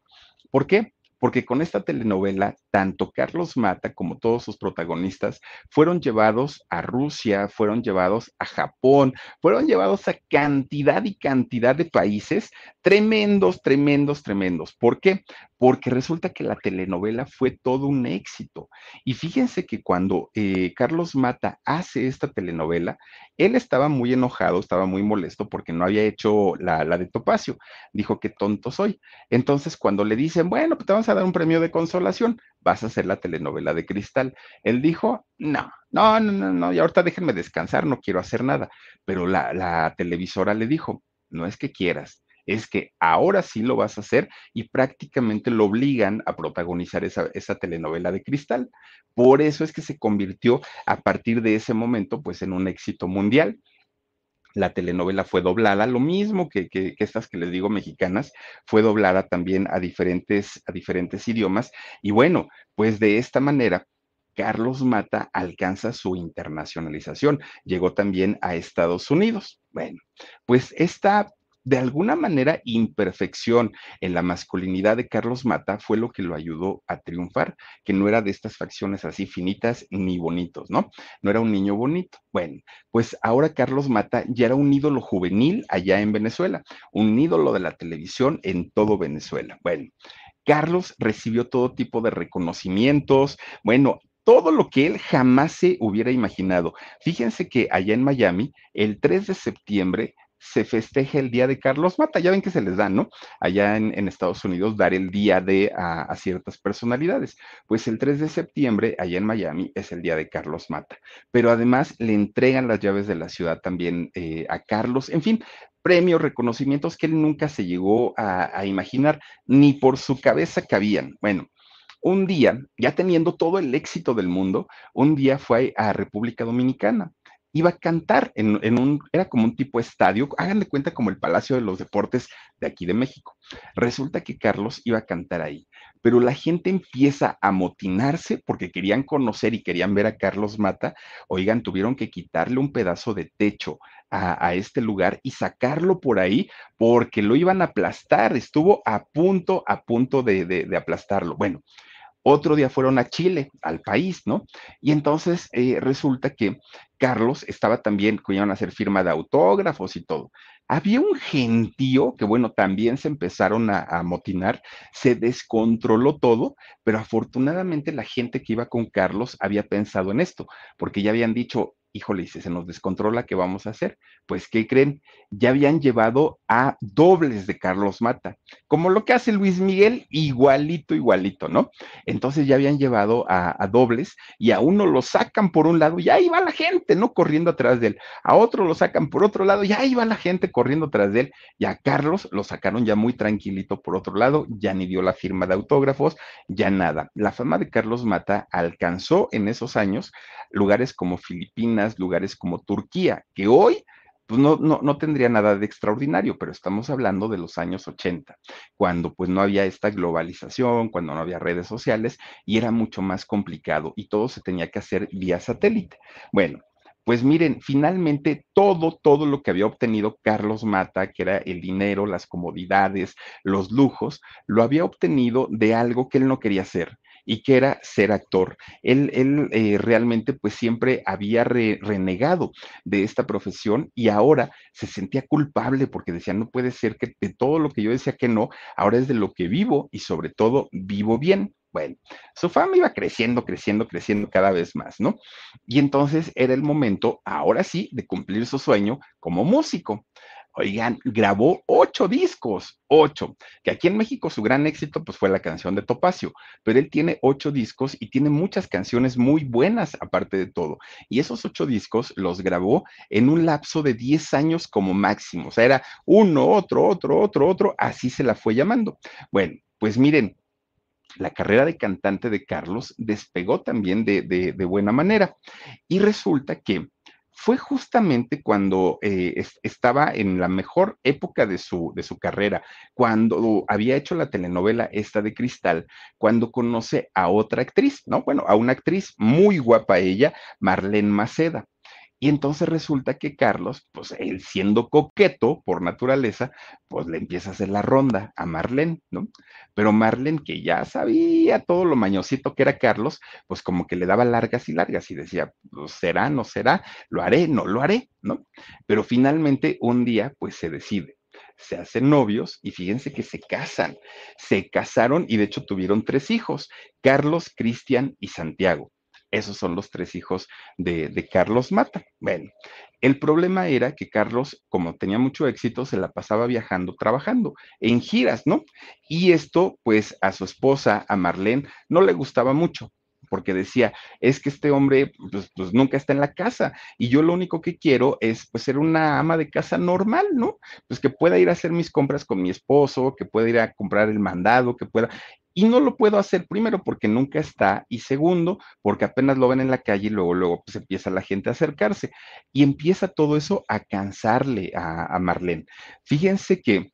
¿Por qué? Porque con esta telenovela, tanto Carlos Mata como todos sus protagonistas fueron llevados a Rusia, fueron llevados a Japón, fueron llevados a cantidad y cantidad de países tremendos, tremendos, tremendos. ¿Por qué? Porque resulta que la telenovela fue todo un éxito. Y fíjense que cuando eh, Carlos Mata hace esta telenovela, él estaba muy enojado, estaba muy molesto porque no había hecho la, de Topacio. Dijo que tonto soy. Entonces, cuando le dicen, bueno, pues te vamos a dar un premio de consolación, vas a hacer la telenovela de Cristal. Él dijo, no, no, no, no, no, y ahorita déjenme descansar, no quiero hacer nada. Pero la televisora le dijo, no es que quieras, es que ahora sí lo vas a hacer y prácticamente lo obligan a protagonizar esa, esa, telenovela de cristal. Por eso es que se convirtió a partir de ese momento pues en un éxito mundial. La telenovela fue doblada, lo mismo que, que, estas que les digo mexicanas, fue doblada también a diferentes, a diferentes idiomas. Y bueno, pues de esta manera, Carlos Mata alcanza su internacionalización. Llegó también a Estados Unidos. Bueno, pues esta de alguna manera, imperfección en la masculinidad de Carlos Mata fue lo que lo ayudó a triunfar, que no era de estas facciones así finitas ni bonitos, ¿no? No era un niño bonito. Bueno, pues ahora Carlos Mata ya era un ídolo juvenil allá en Venezuela, un ídolo de la televisión en todo Venezuela. Bueno. Carlos recibió todo tipo de reconocimientos, bueno, todo lo que él jamás se hubiera imaginado. Fíjense que allá en Miami, el 3 de septiembre, se festeja el día de Carlos Mata. Ya ven que se les da, ¿no? Allá en, Estados Unidos, dar el día de a, a, ciertas personalidades. Pues el 3 de septiembre, allá en Miami, es el día de Carlos Mata. Pero además le entregan las llaves de la ciudad también eh, a Carlos. En fin, premios, reconocimientos que él nunca se llegó a, a imaginar, ni por su cabeza cabían. Bueno, un día, ya teniendo todo el éxito del mundo, un día fue a República Dominicana iba a cantar en, en, un, era como un tipo estadio, háganle cuenta como el Palacio de los Deportes de aquí de México. Resulta que Carlos iba a cantar ahí, pero la gente empieza a motinarse porque querían conocer y querían ver a Carlos Mata. Oigan, tuvieron que quitarle un pedazo de techo a, este lugar y sacarlo por ahí porque lo iban a aplastar. Estuvo a punto, a punto de, de aplastarlo. Bueno, otro día fueron a Chile, al país, ¿no? Y entonces eh, resulta que Carlos estaba también, que iban a hacer firma de autógrafos y todo. Había un gentío que, bueno, también se empezaron a, a motinar, se descontroló todo, pero afortunadamente la gente que iba con Carlos había pensado en esto, porque ya habían dicho, híjole, si se nos descontrola, ¿qué vamos a hacer? Pues, ¿qué creen? Ya habían llevado a dobles de Carlos Mata, como lo que hace Luis Miguel, igualito, igualito, ¿no? Entonces ya habían llevado a, a, dobles y a uno lo sacan por un lado y ahí va la gente, ¿no? Corriendo atrás de él. A otro lo sacan por otro lado y ahí va la gente corriendo atrás de él. Y a Carlos lo sacaron ya muy tranquilito por otro lado, ya ni dio la firma de autógrafos, ya nada. La fama de Carlos Mata alcanzó en esos años lugares como Filipinas, lugares como Turquía, que hoy pues no, no, no, tendría nada de extraordinario, pero estamos hablando de los años 80, cuando pues no había esta globalización, cuando no había redes sociales y era mucho más complicado y todo se tenía que hacer vía satélite. Bueno, pues miren, finalmente todo, todo lo que había obtenido Carlos Mata, que era el dinero, las comodidades, los lujos, lo había obtenido de algo que él no quería hacer y que era ser actor. Él, él eh, realmente pues siempre había re, renegado de esta profesión y ahora se sentía culpable porque decía, no puede ser que de todo lo que yo decía que no, ahora es de lo que vivo y sobre todo vivo bien. Bueno, su fama iba creciendo, creciendo, creciendo cada vez más, ¿no? Y entonces era el momento, ahora sí, de cumplir su sueño como músico. Oigan, grabó ocho discos, ocho, que aquí en México su gran éxito pues fue la canción de Topacio, pero él tiene ocho discos y tiene muchas canciones muy buenas aparte de todo. Y esos ocho discos los grabó en un lapso de diez años como máximo, o sea, era uno, otro, otro, otro, otro, así se la fue llamando. Bueno, pues miren, la carrera de cantante de Carlos despegó también de, de, de buena manera. Y resulta que fue justamente cuando eh, es, estaba en la mejor época de su, de su carrera, cuando había hecho la telenovela esta de Cristal, cuando conoce a otra actriz, ¿no? Bueno, a una actriz muy guapa ella, Marlene Maceda. Y entonces resulta que Carlos, pues él siendo coqueto por naturaleza, pues le empieza a hacer la ronda a Marlene, ¿no? Pero Marlene, que ya sabía todo lo mañosito que era Carlos, pues como que le daba largas y largas y decía, pues, será, no será, lo haré, no lo haré, ¿no? Pero finalmente un día, pues se decide se hacen novios y fíjense que se casan. Se casaron y de hecho tuvieron tres hijos, Carlos, Cristian y Santiago. Esos son los tres hijos de, Carlos Mata. Bueno, el problema era que Carlos, como tenía mucho éxito, se la pasaba viajando, trabajando en giras, ¿no? Y esto, pues, a su esposa, a Marlene, no le gustaba mucho porque decía, es que este hombre pues, pues, nunca está en la casa y yo lo único que quiero es pues ser una ama de casa normal, ¿no? Pues que pueda ir a hacer mis compras con mi esposo, que pueda ir a comprar el mandado, que pueda, y no lo puedo hacer primero porque nunca está y segundo porque apenas lo ven en la calle y luego, luego pues empieza la gente a acercarse y empieza todo eso a cansarle a, a Marlene. Fíjense que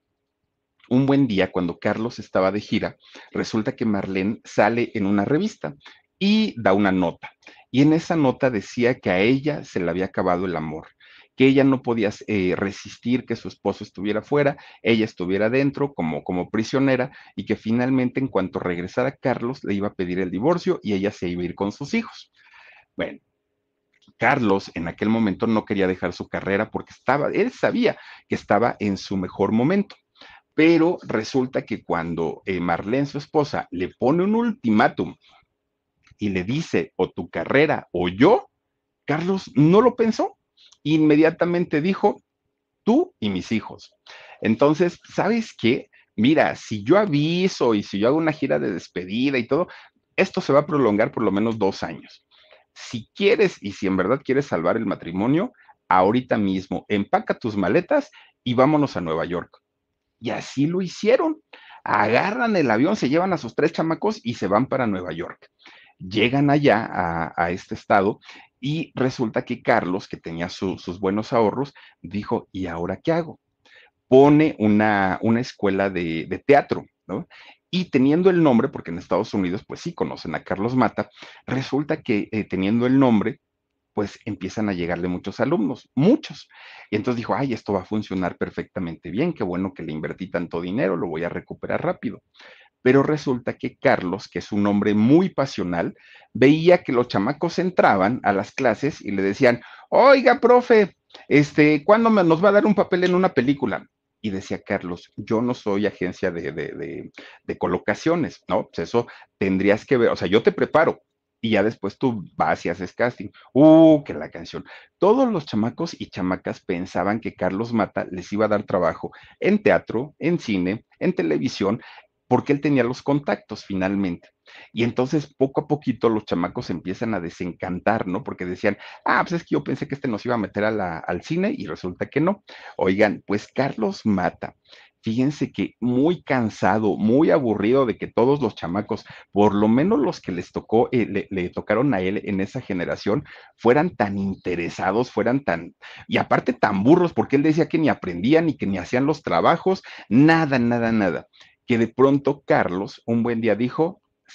un buen día cuando Carlos estaba de gira, resulta que Marlene sale en una revista y da una nota. Y en esa nota decía que a ella se le había acabado el amor que ella no podía eh, resistir que su esposo estuviera fuera, ella estuviera dentro como, como prisionera y que finalmente en cuanto regresara Carlos le iba a pedir el divorcio y ella se iba a ir con sus hijos. Bueno, Carlos en aquel momento no quería dejar su carrera porque estaba, él sabía que estaba en su mejor momento. Pero resulta que cuando eh, Marlene, su esposa, le pone un ultimátum y le dice o tu carrera o yo, Carlos no lo pensó inmediatamente dijo, tú y mis hijos. Entonces, ¿sabes qué? Mira, si yo aviso y si yo hago una gira de despedida y todo, esto se va a prolongar por lo menos dos años. Si quieres y si en verdad quieres salvar el matrimonio, ahorita mismo empaca tus maletas y vámonos a Nueva York. Y así lo hicieron. Agarran el avión, se llevan a sus tres chamacos y se van para Nueva York. Llegan allá a, a este estado y resulta que Carlos, que tenía sus buenos ahorros, dijo, ¿y ahora qué hago? Pone una, una escuela de, teatro, ¿no? Y teniendo el nombre, porque en Estados Unidos, pues sí conocen a Carlos Mata, resulta que eh, teniendo el nombre, pues empiezan a llegarle muchos alumnos, muchos. Y entonces dijo, ay, esto va a funcionar perfectamente bien, qué bueno que le invertí tanto dinero, lo voy a recuperar rápido pero resulta que Carlos, que es un hombre muy pasional, veía que los chamacos entraban a las clases y le decían, oiga, profe, este, ¿cuándo nos va a dar un papel en una película? Y decía Carlos, yo no soy agencia de, colocaciones, ¿no? Pues eso tendrías que ver, o sea, yo te preparo, y ya después tú vas y haces casting. Uh, que la canción. Todos los chamacos y chamacas pensaban que Carlos Mata les iba a dar trabajo en teatro, en cine, en televisión, porque él tenía los contactos finalmente. Y entonces poco a poquito los chamacos empiezan a desencantar, ¿no? Porque decían, ah, pues es que yo pensé que este nos iba a meter al cine y resulta que no. Oigan, pues Carlos Mata, fíjense que muy cansado, muy aburrido de que todos los chamacos, por lo menos los que les tocó, eh, le, le, tocaron a él en esa generación, fueran tan interesados, fueran tan, y aparte tan burros, porque él decía que ni aprendían ni que ni hacían los trabajos, nada, nada, nada que de pronto Carlos un buen día dijo,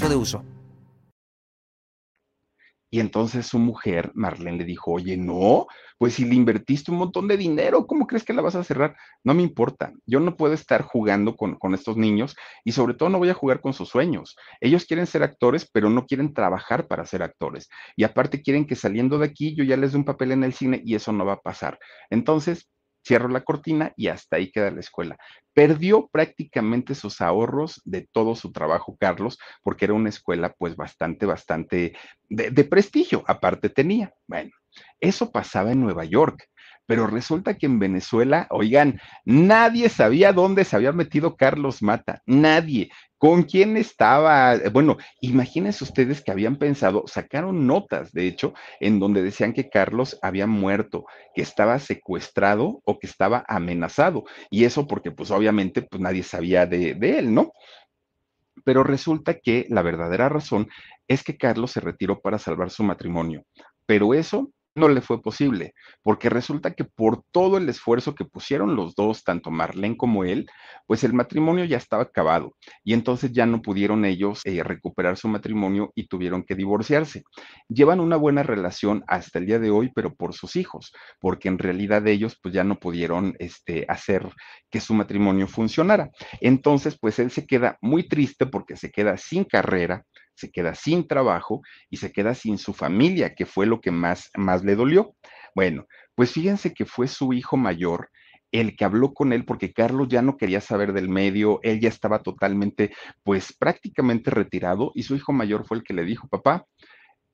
de uso. Y entonces su mujer, Marlene, le dijo, oye, no, pues si le invertiste un montón de dinero, ¿cómo crees que la vas a cerrar? No me importa, yo no puedo estar jugando con, con, estos niños y sobre todo no voy a jugar con sus sueños. Ellos quieren ser actores, pero no quieren trabajar para ser actores. Y aparte quieren que saliendo de aquí yo ya les dé un papel en el cine y eso no va a pasar. Entonces, cierro la cortina y hasta ahí queda la escuela. Perdió prácticamente sus ahorros de todo su trabajo, Carlos, porque era una escuela pues bastante, bastante de, prestigio, aparte tenía. Bueno, eso pasaba en Nueva York. Pero resulta que en Venezuela, oigan, nadie sabía dónde se había metido Carlos Mata, nadie. ¿Con quién estaba? Bueno, imagínense ustedes que habían pensado, sacaron notas, de hecho, en donde decían que Carlos había muerto, que estaba secuestrado o que estaba amenazado. Y eso porque, pues obviamente, pues nadie sabía de, de él, ¿no? Pero resulta que la verdadera razón es que Carlos se retiró para salvar su matrimonio. Pero eso no le fue posible, porque resulta que por todo el esfuerzo que pusieron los dos, tanto Marlene como él, pues el matrimonio ya estaba acabado y entonces ya no pudieron ellos eh, recuperar su matrimonio y tuvieron que divorciarse. Llevan una buena relación hasta el día de hoy, pero por sus hijos, porque en realidad ellos pues ya no pudieron este, hacer que su matrimonio funcionara. Entonces pues él se queda muy triste porque se queda sin carrera, se queda sin trabajo y se queda sin su familia, que fue lo que más, más le dolió. Bueno, pues fíjense que fue su hijo mayor el que habló con él porque Carlos ya no quería saber del medio, él ya estaba totalmente, pues prácticamente retirado y su hijo mayor fue el que le dijo, papá,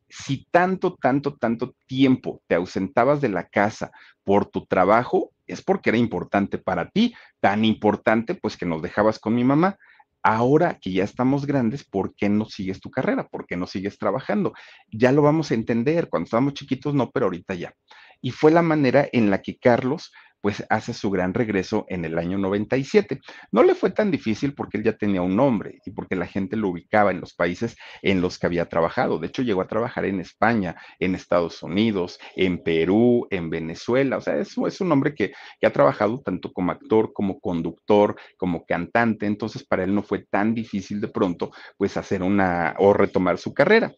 si tanto, tanto, tanto tiempo te ausentabas de la casa por tu trabajo, es porque era importante para ti, tan importante pues que nos dejabas con mi mamá ahora que ya estamos grandes, ¿por qué no sigues tu carrera? ¿Por qué no sigues trabajando? Ya lo vamos a entender, cuando estábamos chiquitos no, pero ahorita ya. Y fue la manera en la que Carlos pues hace su gran regreso en el año 97. No le fue tan difícil porque él ya tenía un nombre y porque la gente lo ubicaba en los países en los que había trabajado. De hecho, llegó a trabajar en España, en Estados Unidos, en Perú, en Venezuela. O sea, eso es un hombre que, que ha trabajado tanto como actor, como conductor, como cantante. Entonces, para él no fue tan difícil de pronto, pues hacer una o retomar su carrera.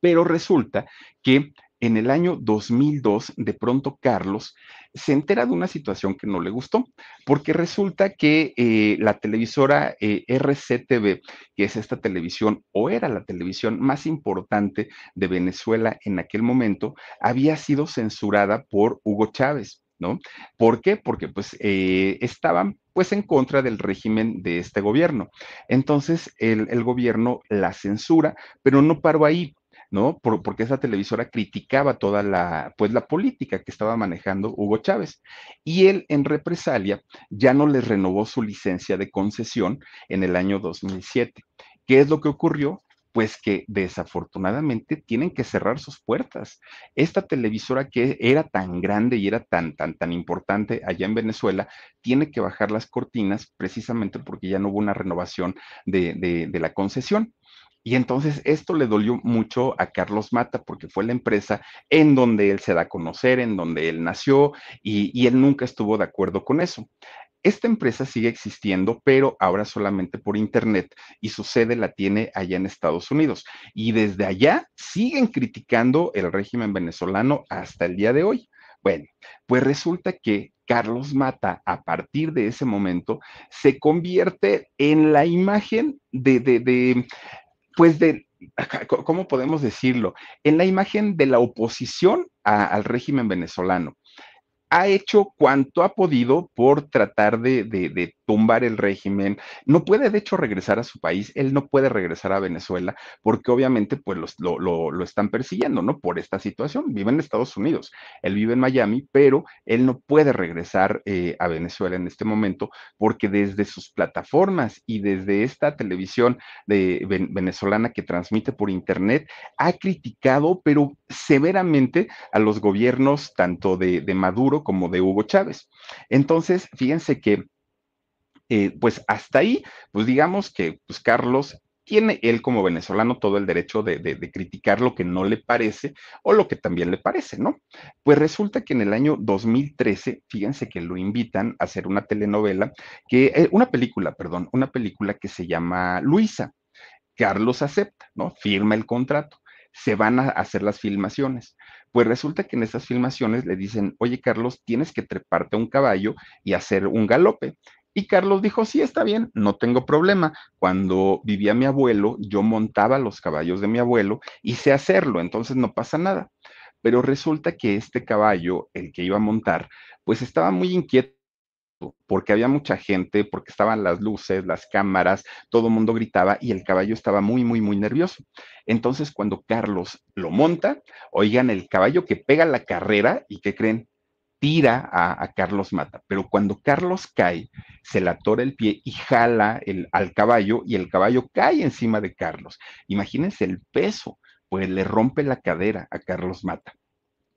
Pero resulta que en el año 2002, de pronto Carlos se entera de una situación que no le gustó, porque resulta que eh, la televisora eh, RCTV, que es esta televisión o era la televisión más importante de Venezuela en aquel momento, había sido censurada por Hugo Chávez. ¿No? ¿Por qué? Porque pues eh, estaban pues en contra del régimen de este gobierno. Entonces el, el gobierno la censura, pero no paró ahí ¿no? porque esa televisora criticaba toda la, pues la política que estaba manejando Hugo Chávez. Y él, en represalia, ya no les renovó su licencia de concesión en el año 2007. ¿Qué es lo que ocurrió? Pues que desafortunadamente tienen que cerrar sus puertas. Esta televisora que era tan grande y era tan, tan, tan importante allá en Venezuela, tiene que bajar las cortinas precisamente porque ya no hubo una renovación de la concesión. Y entonces esto le dolió mucho a Carlos Mata porque fue la empresa en donde él se da a conocer, en donde él nació y, él nunca estuvo de acuerdo con eso. Esta empresa sigue existiendo, pero ahora solamente por Internet y su sede la tiene allá en Estados Unidos. Y desde allá siguen criticando el régimen venezolano hasta el día de hoy. Bueno, pues resulta que Carlos Mata, a partir de ese momento, se convierte en la imagen de, de, pues de, ¿cómo podemos decirlo? En la imagen de la oposición al régimen venezolano. Ha hecho cuanto ha podido por tratar de, de tumbar el régimen, no puede de hecho regresar a su país, él no puede regresar a Venezuela porque obviamente pues lo, lo, están persiguiendo, ¿no? Por esta situación, vive en Estados Unidos, él vive en Miami, pero él no puede regresar eh, a Venezuela en este momento porque desde sus plataformas y desde esta televisión de, venezolana que transmite por internet, ha criticado, pero severamente a los gobiernos tanto de, de Maduro como de Hugo Chávez. Entonces, fíjense que eh, pues hasta ahí, pues digamos que pues Carlos tiene él como venezolano todo el derecho de, criticar lo que no le parece o lo que también le parece, ¿no? Pues resulta que en el año 2013, fíjense que lo invitan a hacer una telenovela, que, eh, una película, perdón, una película que se llama Luisa. Carlos acepta, ¿no? Firma el contrato. Se van a hacer las filmaciones. Pues resulta que en esas filmaciones le dicen, oye Carlos, tienes que treparte a un caballo y hacer un galope. Y Carlos dijo, sí, está bien, no tengo problema. Cuando vivía mi abuelo, yo montaba los caballos de mi abuelo y sé hacerlo, entonces no pasa nada. Pero resulta que este caballo, el que iba a montar, pues estaba muy inquieto porque había mucha gente, porque estaban las luces, las cámaras, todo el mundo gritaba y el caballo estaba muy, muy, muy nervioso. Entonces, cuando Carlos lo monta, oigan, el caballo que pega la carrera y que creen, tira a, Carlos Mata, pero cuando Carlos cae, se le atora el pie y jala el, al caballo y el caballo cae encima de Carlos. Imagínense el peso, pues le rompe la cadera a Carlos Mata.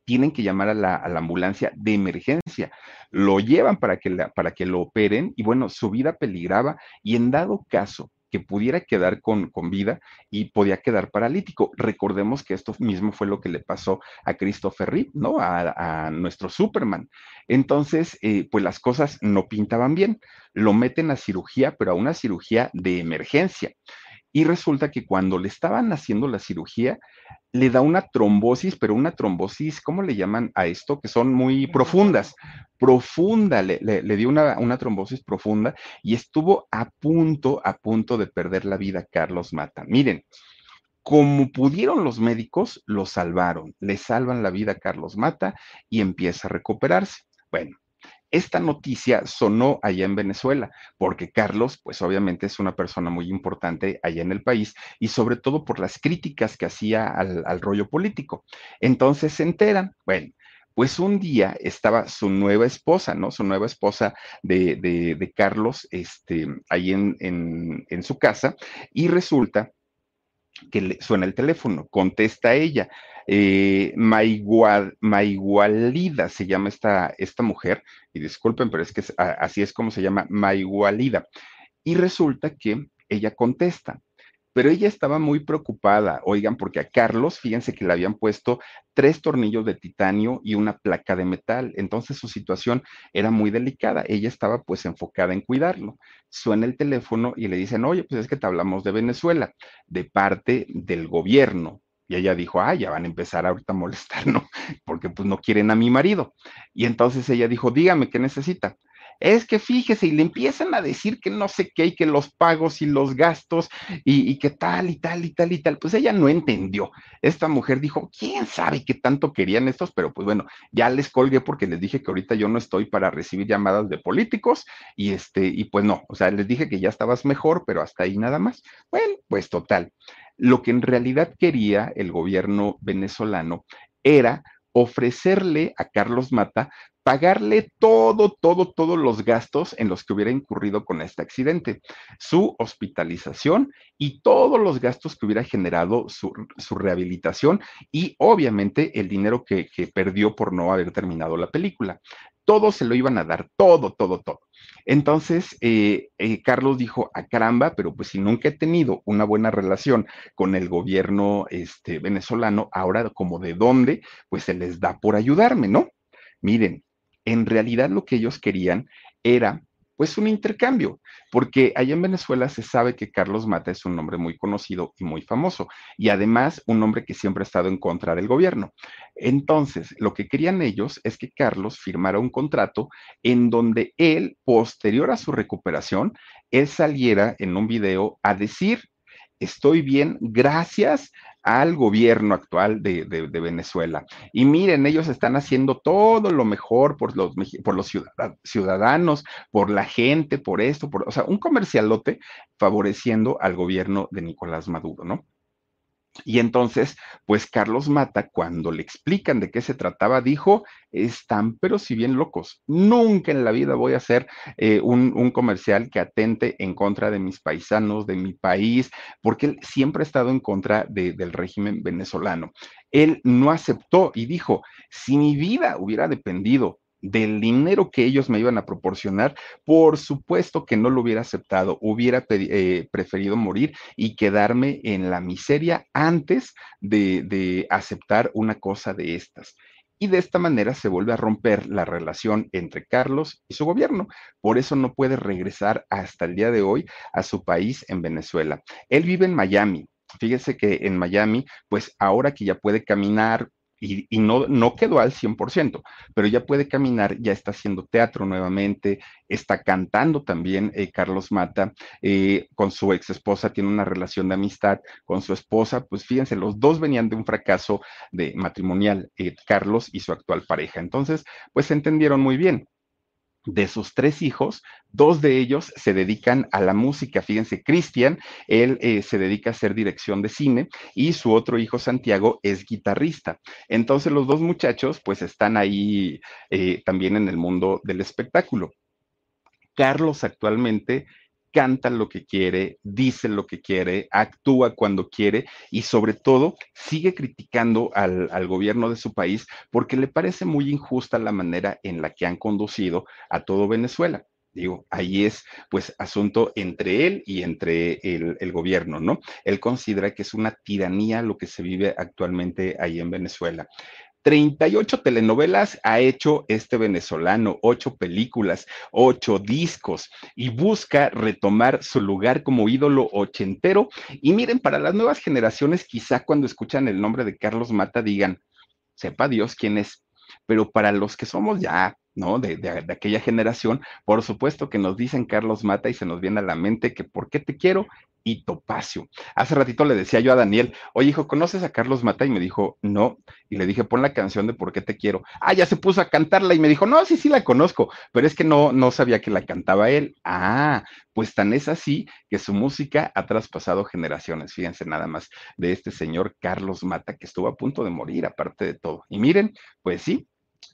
Tienen que llamar a la, ambulancia de emergencia. Lo llevan para que, para que lo operen y bueno, su vida peligraba y en dado caso que pudiera quedar con, con, vida y podía quedar paralítico. Recordemos que esto mismo fue lo que le pasó a Christopher Reeve, ¿no? A, nuestro Superman. Entonces, eh, pues las cosas no pintaban bien. Lo meten a cirugía, pero a una cirugía de emergencia. Y resulta que cuando le estaban haciendo la cirugía, le da una trombosis, pero una trombosis, ¿cómo le llaman a esto? Que son muy profundas, profunda, le, dio una, una, trombosis profunda y estuvo a punto, a punto de perder la vida Carlos Mata. Miren, como pudieron los médicos, lo salvaron, le salvan la vida a Carlos Mata y empieza a recuperarse. Bueno, esta noticia sonó allá en Venezuela, porque Carlos, pues obviamente es una persona muy importante allá en el país y sobre todo por las críticas que hacía al, rollo político. Entonces se enteran, bueno, pues un día estaba su nueva esposa, ¿no? Su nueva esposa de, Carlos, este, ahí en, en, su casa, y resulta que le suena el teléfono, contesta ella. Eh, Maigualida se llama esta, esta mujer, y disculpen, pero es que así es como se llama, Maigualida. Y resulta que ella contesta, pero ella estaba muy preocupada, oigan, porque a Carlos, fíjense que le habían puesto tres tornillos de titanio y una placa de metal, entonces su situación era muy delicada, ella estaba pues enfocada en cuidarlo. Suena el teléfono y le dicen, oye, pues es que te hablamos de Venezuela, de parte del gobierno. Y ella dijo, ah, ya van a empezar ahorita a molestarnos, *laughs* porque pues no quieren a mi marido. Y entonces ella dijo, dígame, ¿qué necesita? Es que fíjese, y le empiezan a decir que no sé qué, y que los pagos y los gastos, y, que tal y tal y tal y tal. Pues ella no entendió. Esta mujer dijo, quién sabe qué tanto querían estos, pero pues bueno, ya les colgué porque les dije que ahorita yo no estoy para recibir llamadas de políticos, y este, y pues no, o sea, les dije que ya estabas mejor, pero hasta ahí nada más. Bueno, pues total. Lo que en realidad quería el gobierno venezolano era ofrecerle a Carlos Mata pagarle todo, todo, todos los gastos en los que hubiera incurrido con este accidente, su hospitalización y todos los gastos que hubiera generado su, rehabilitación y obviamente el dinero que, perdió por no haber terminado la película. Todo se lo iban a dar, todo, todo, todo. Entonces, eh, eh, Carlos dijo, a ah, caramba, pero pues si nunca he tenido una buena relación con el gobierno este, venezolano, ahora como de dónde, pues se les da por ayudarme, ¿no? Miren, en realidad lo que ellos querían era pues un intercambio, porque allá en Venezuela se sabe que Carlos Mata es un hombre muy conocido y muy famoso, y además un hombre que siempre ha estado en contra del gobierno. Entonces, lo que querían ellos es que Carlos firmara un contrato en donde él, posterior a su recuperación, él saliera en un video a decir, estoy bien gracias al gobierno actual de, Venezuela. Y miren, ellos están haciendo todo lo mejor por los, por los ciudadanos, por la gente, por esto, por, o sea, un comercialote favoreciendo al gobierno de Nicolás Maduro, ¿no? Y entonces, pues Carlos Mata, cuando le explican de qué se trataba, dijo, están pero si bien locos, nunca en la vida voy a hacer eh, un, comercial que atente en contra de mis paisanos, de mi país, porque él siempre ha estado en contra del régimen venezolano. Él no aceptó y dijo, si mi vida hubiera dependido del dinero que ellos me iban a proporcionar, por supuesto que no lo hubiera aceptado, hubiera eh, preferido morir y quedarme en la miseria antes de, de aceptar una cosa de estas y de esta manera se vuelve a romper la relación entre Carlos y su gobierno. Por eso no puede regresar hasta el día de hoy a su país en Venezuela. Él vive en Miami. Fíjese que en Miami, pues ahora que ya puede caminar, y, no, no quedó al 100%, pero ya puede caminar, ya está haciendo teatro nuevamente, está cantando también eh, Carlos Mata, eh, con su ex esposa tiene una relación de amistad con su esposa, pues fíjense, los dos venían de un fracaso de matrimonial, eh, Carlos y su actual pareja, entonces, pues se entendieron muy bien. De sus tres hijos, dos de ellos se dedican a la música. Fíjense, Cristian, él eh, se dedica a hacer dirección de cine y su otro hijo, Santiago, es guitarrista. Entonces los dos muchachos pues están ahí eh, también en el mundo del espectáculo. Carlos actualmente canta lo que quiere, dice lo que quiere, actúa cuando quiere y sobre todo sigue criticando al, al, gobierno de su país porque le parece muy injusta la manera en la que han conducido a todo Venezuela. Digo, ahí es pues asunto entre él y entre el, el, gobierno, ¿no? Él considera que es una tiranía lo que se vive actualmente ahí en Venezuela. 38 telenovelas ha hecho este venezolano, ocho películas, ocho discos y busca retomar su lugar como ídolo ochentero. Y miren, para las nuevas generaciones, quizá cuando escuchan el nombre de Carlos Mata digan, sepa Dios quién es, pero para los que somos ya ¿no? De, de, aquella generación, por supuesto que nos dicen Carlos Mata y se nos viene a la mente que ¿por qué te quiero? Y Topacio. Hace ratito le decía yo a Daniel, oye hijo, ¿conoces a Carlos Mata? Y me dijo, no. Y le dije, pon la canción de ¿Por qué te quiero? Ah, ya se puso a cantarla y me dijo, no, sí, sí la conozco, pero es que no, no sabía que la cantaba él. Ah, pues tan es así que su música ha traspasado generaciones. Fíjense nada más de este señor Carlos Mata que estuvo a punto de morir, aparte de todo. Y miren, pues sí,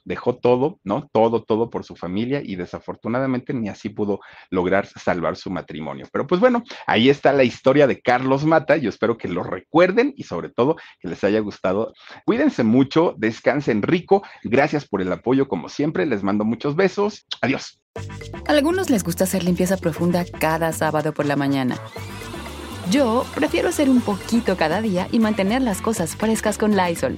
dejó todo, ¿no? Todo, todo por su familia y desafortunadamente ni así pudo lograr salvar su matrimonio. Pero pues bueno, ahí está la historia de Carlos Mata. Yo espero que lo recuerden y sobre todo que les haya gustado. Cuídense mucho, descansen rico. Gracias por el apoyo como siempre. Les mando muchos besos. Adiós. A algunos les gusta hacer limpieza profunda cada sábado por la mañana. Yo prefiero hacer un poquito cada día y mantener las cosas frescas con Lysol.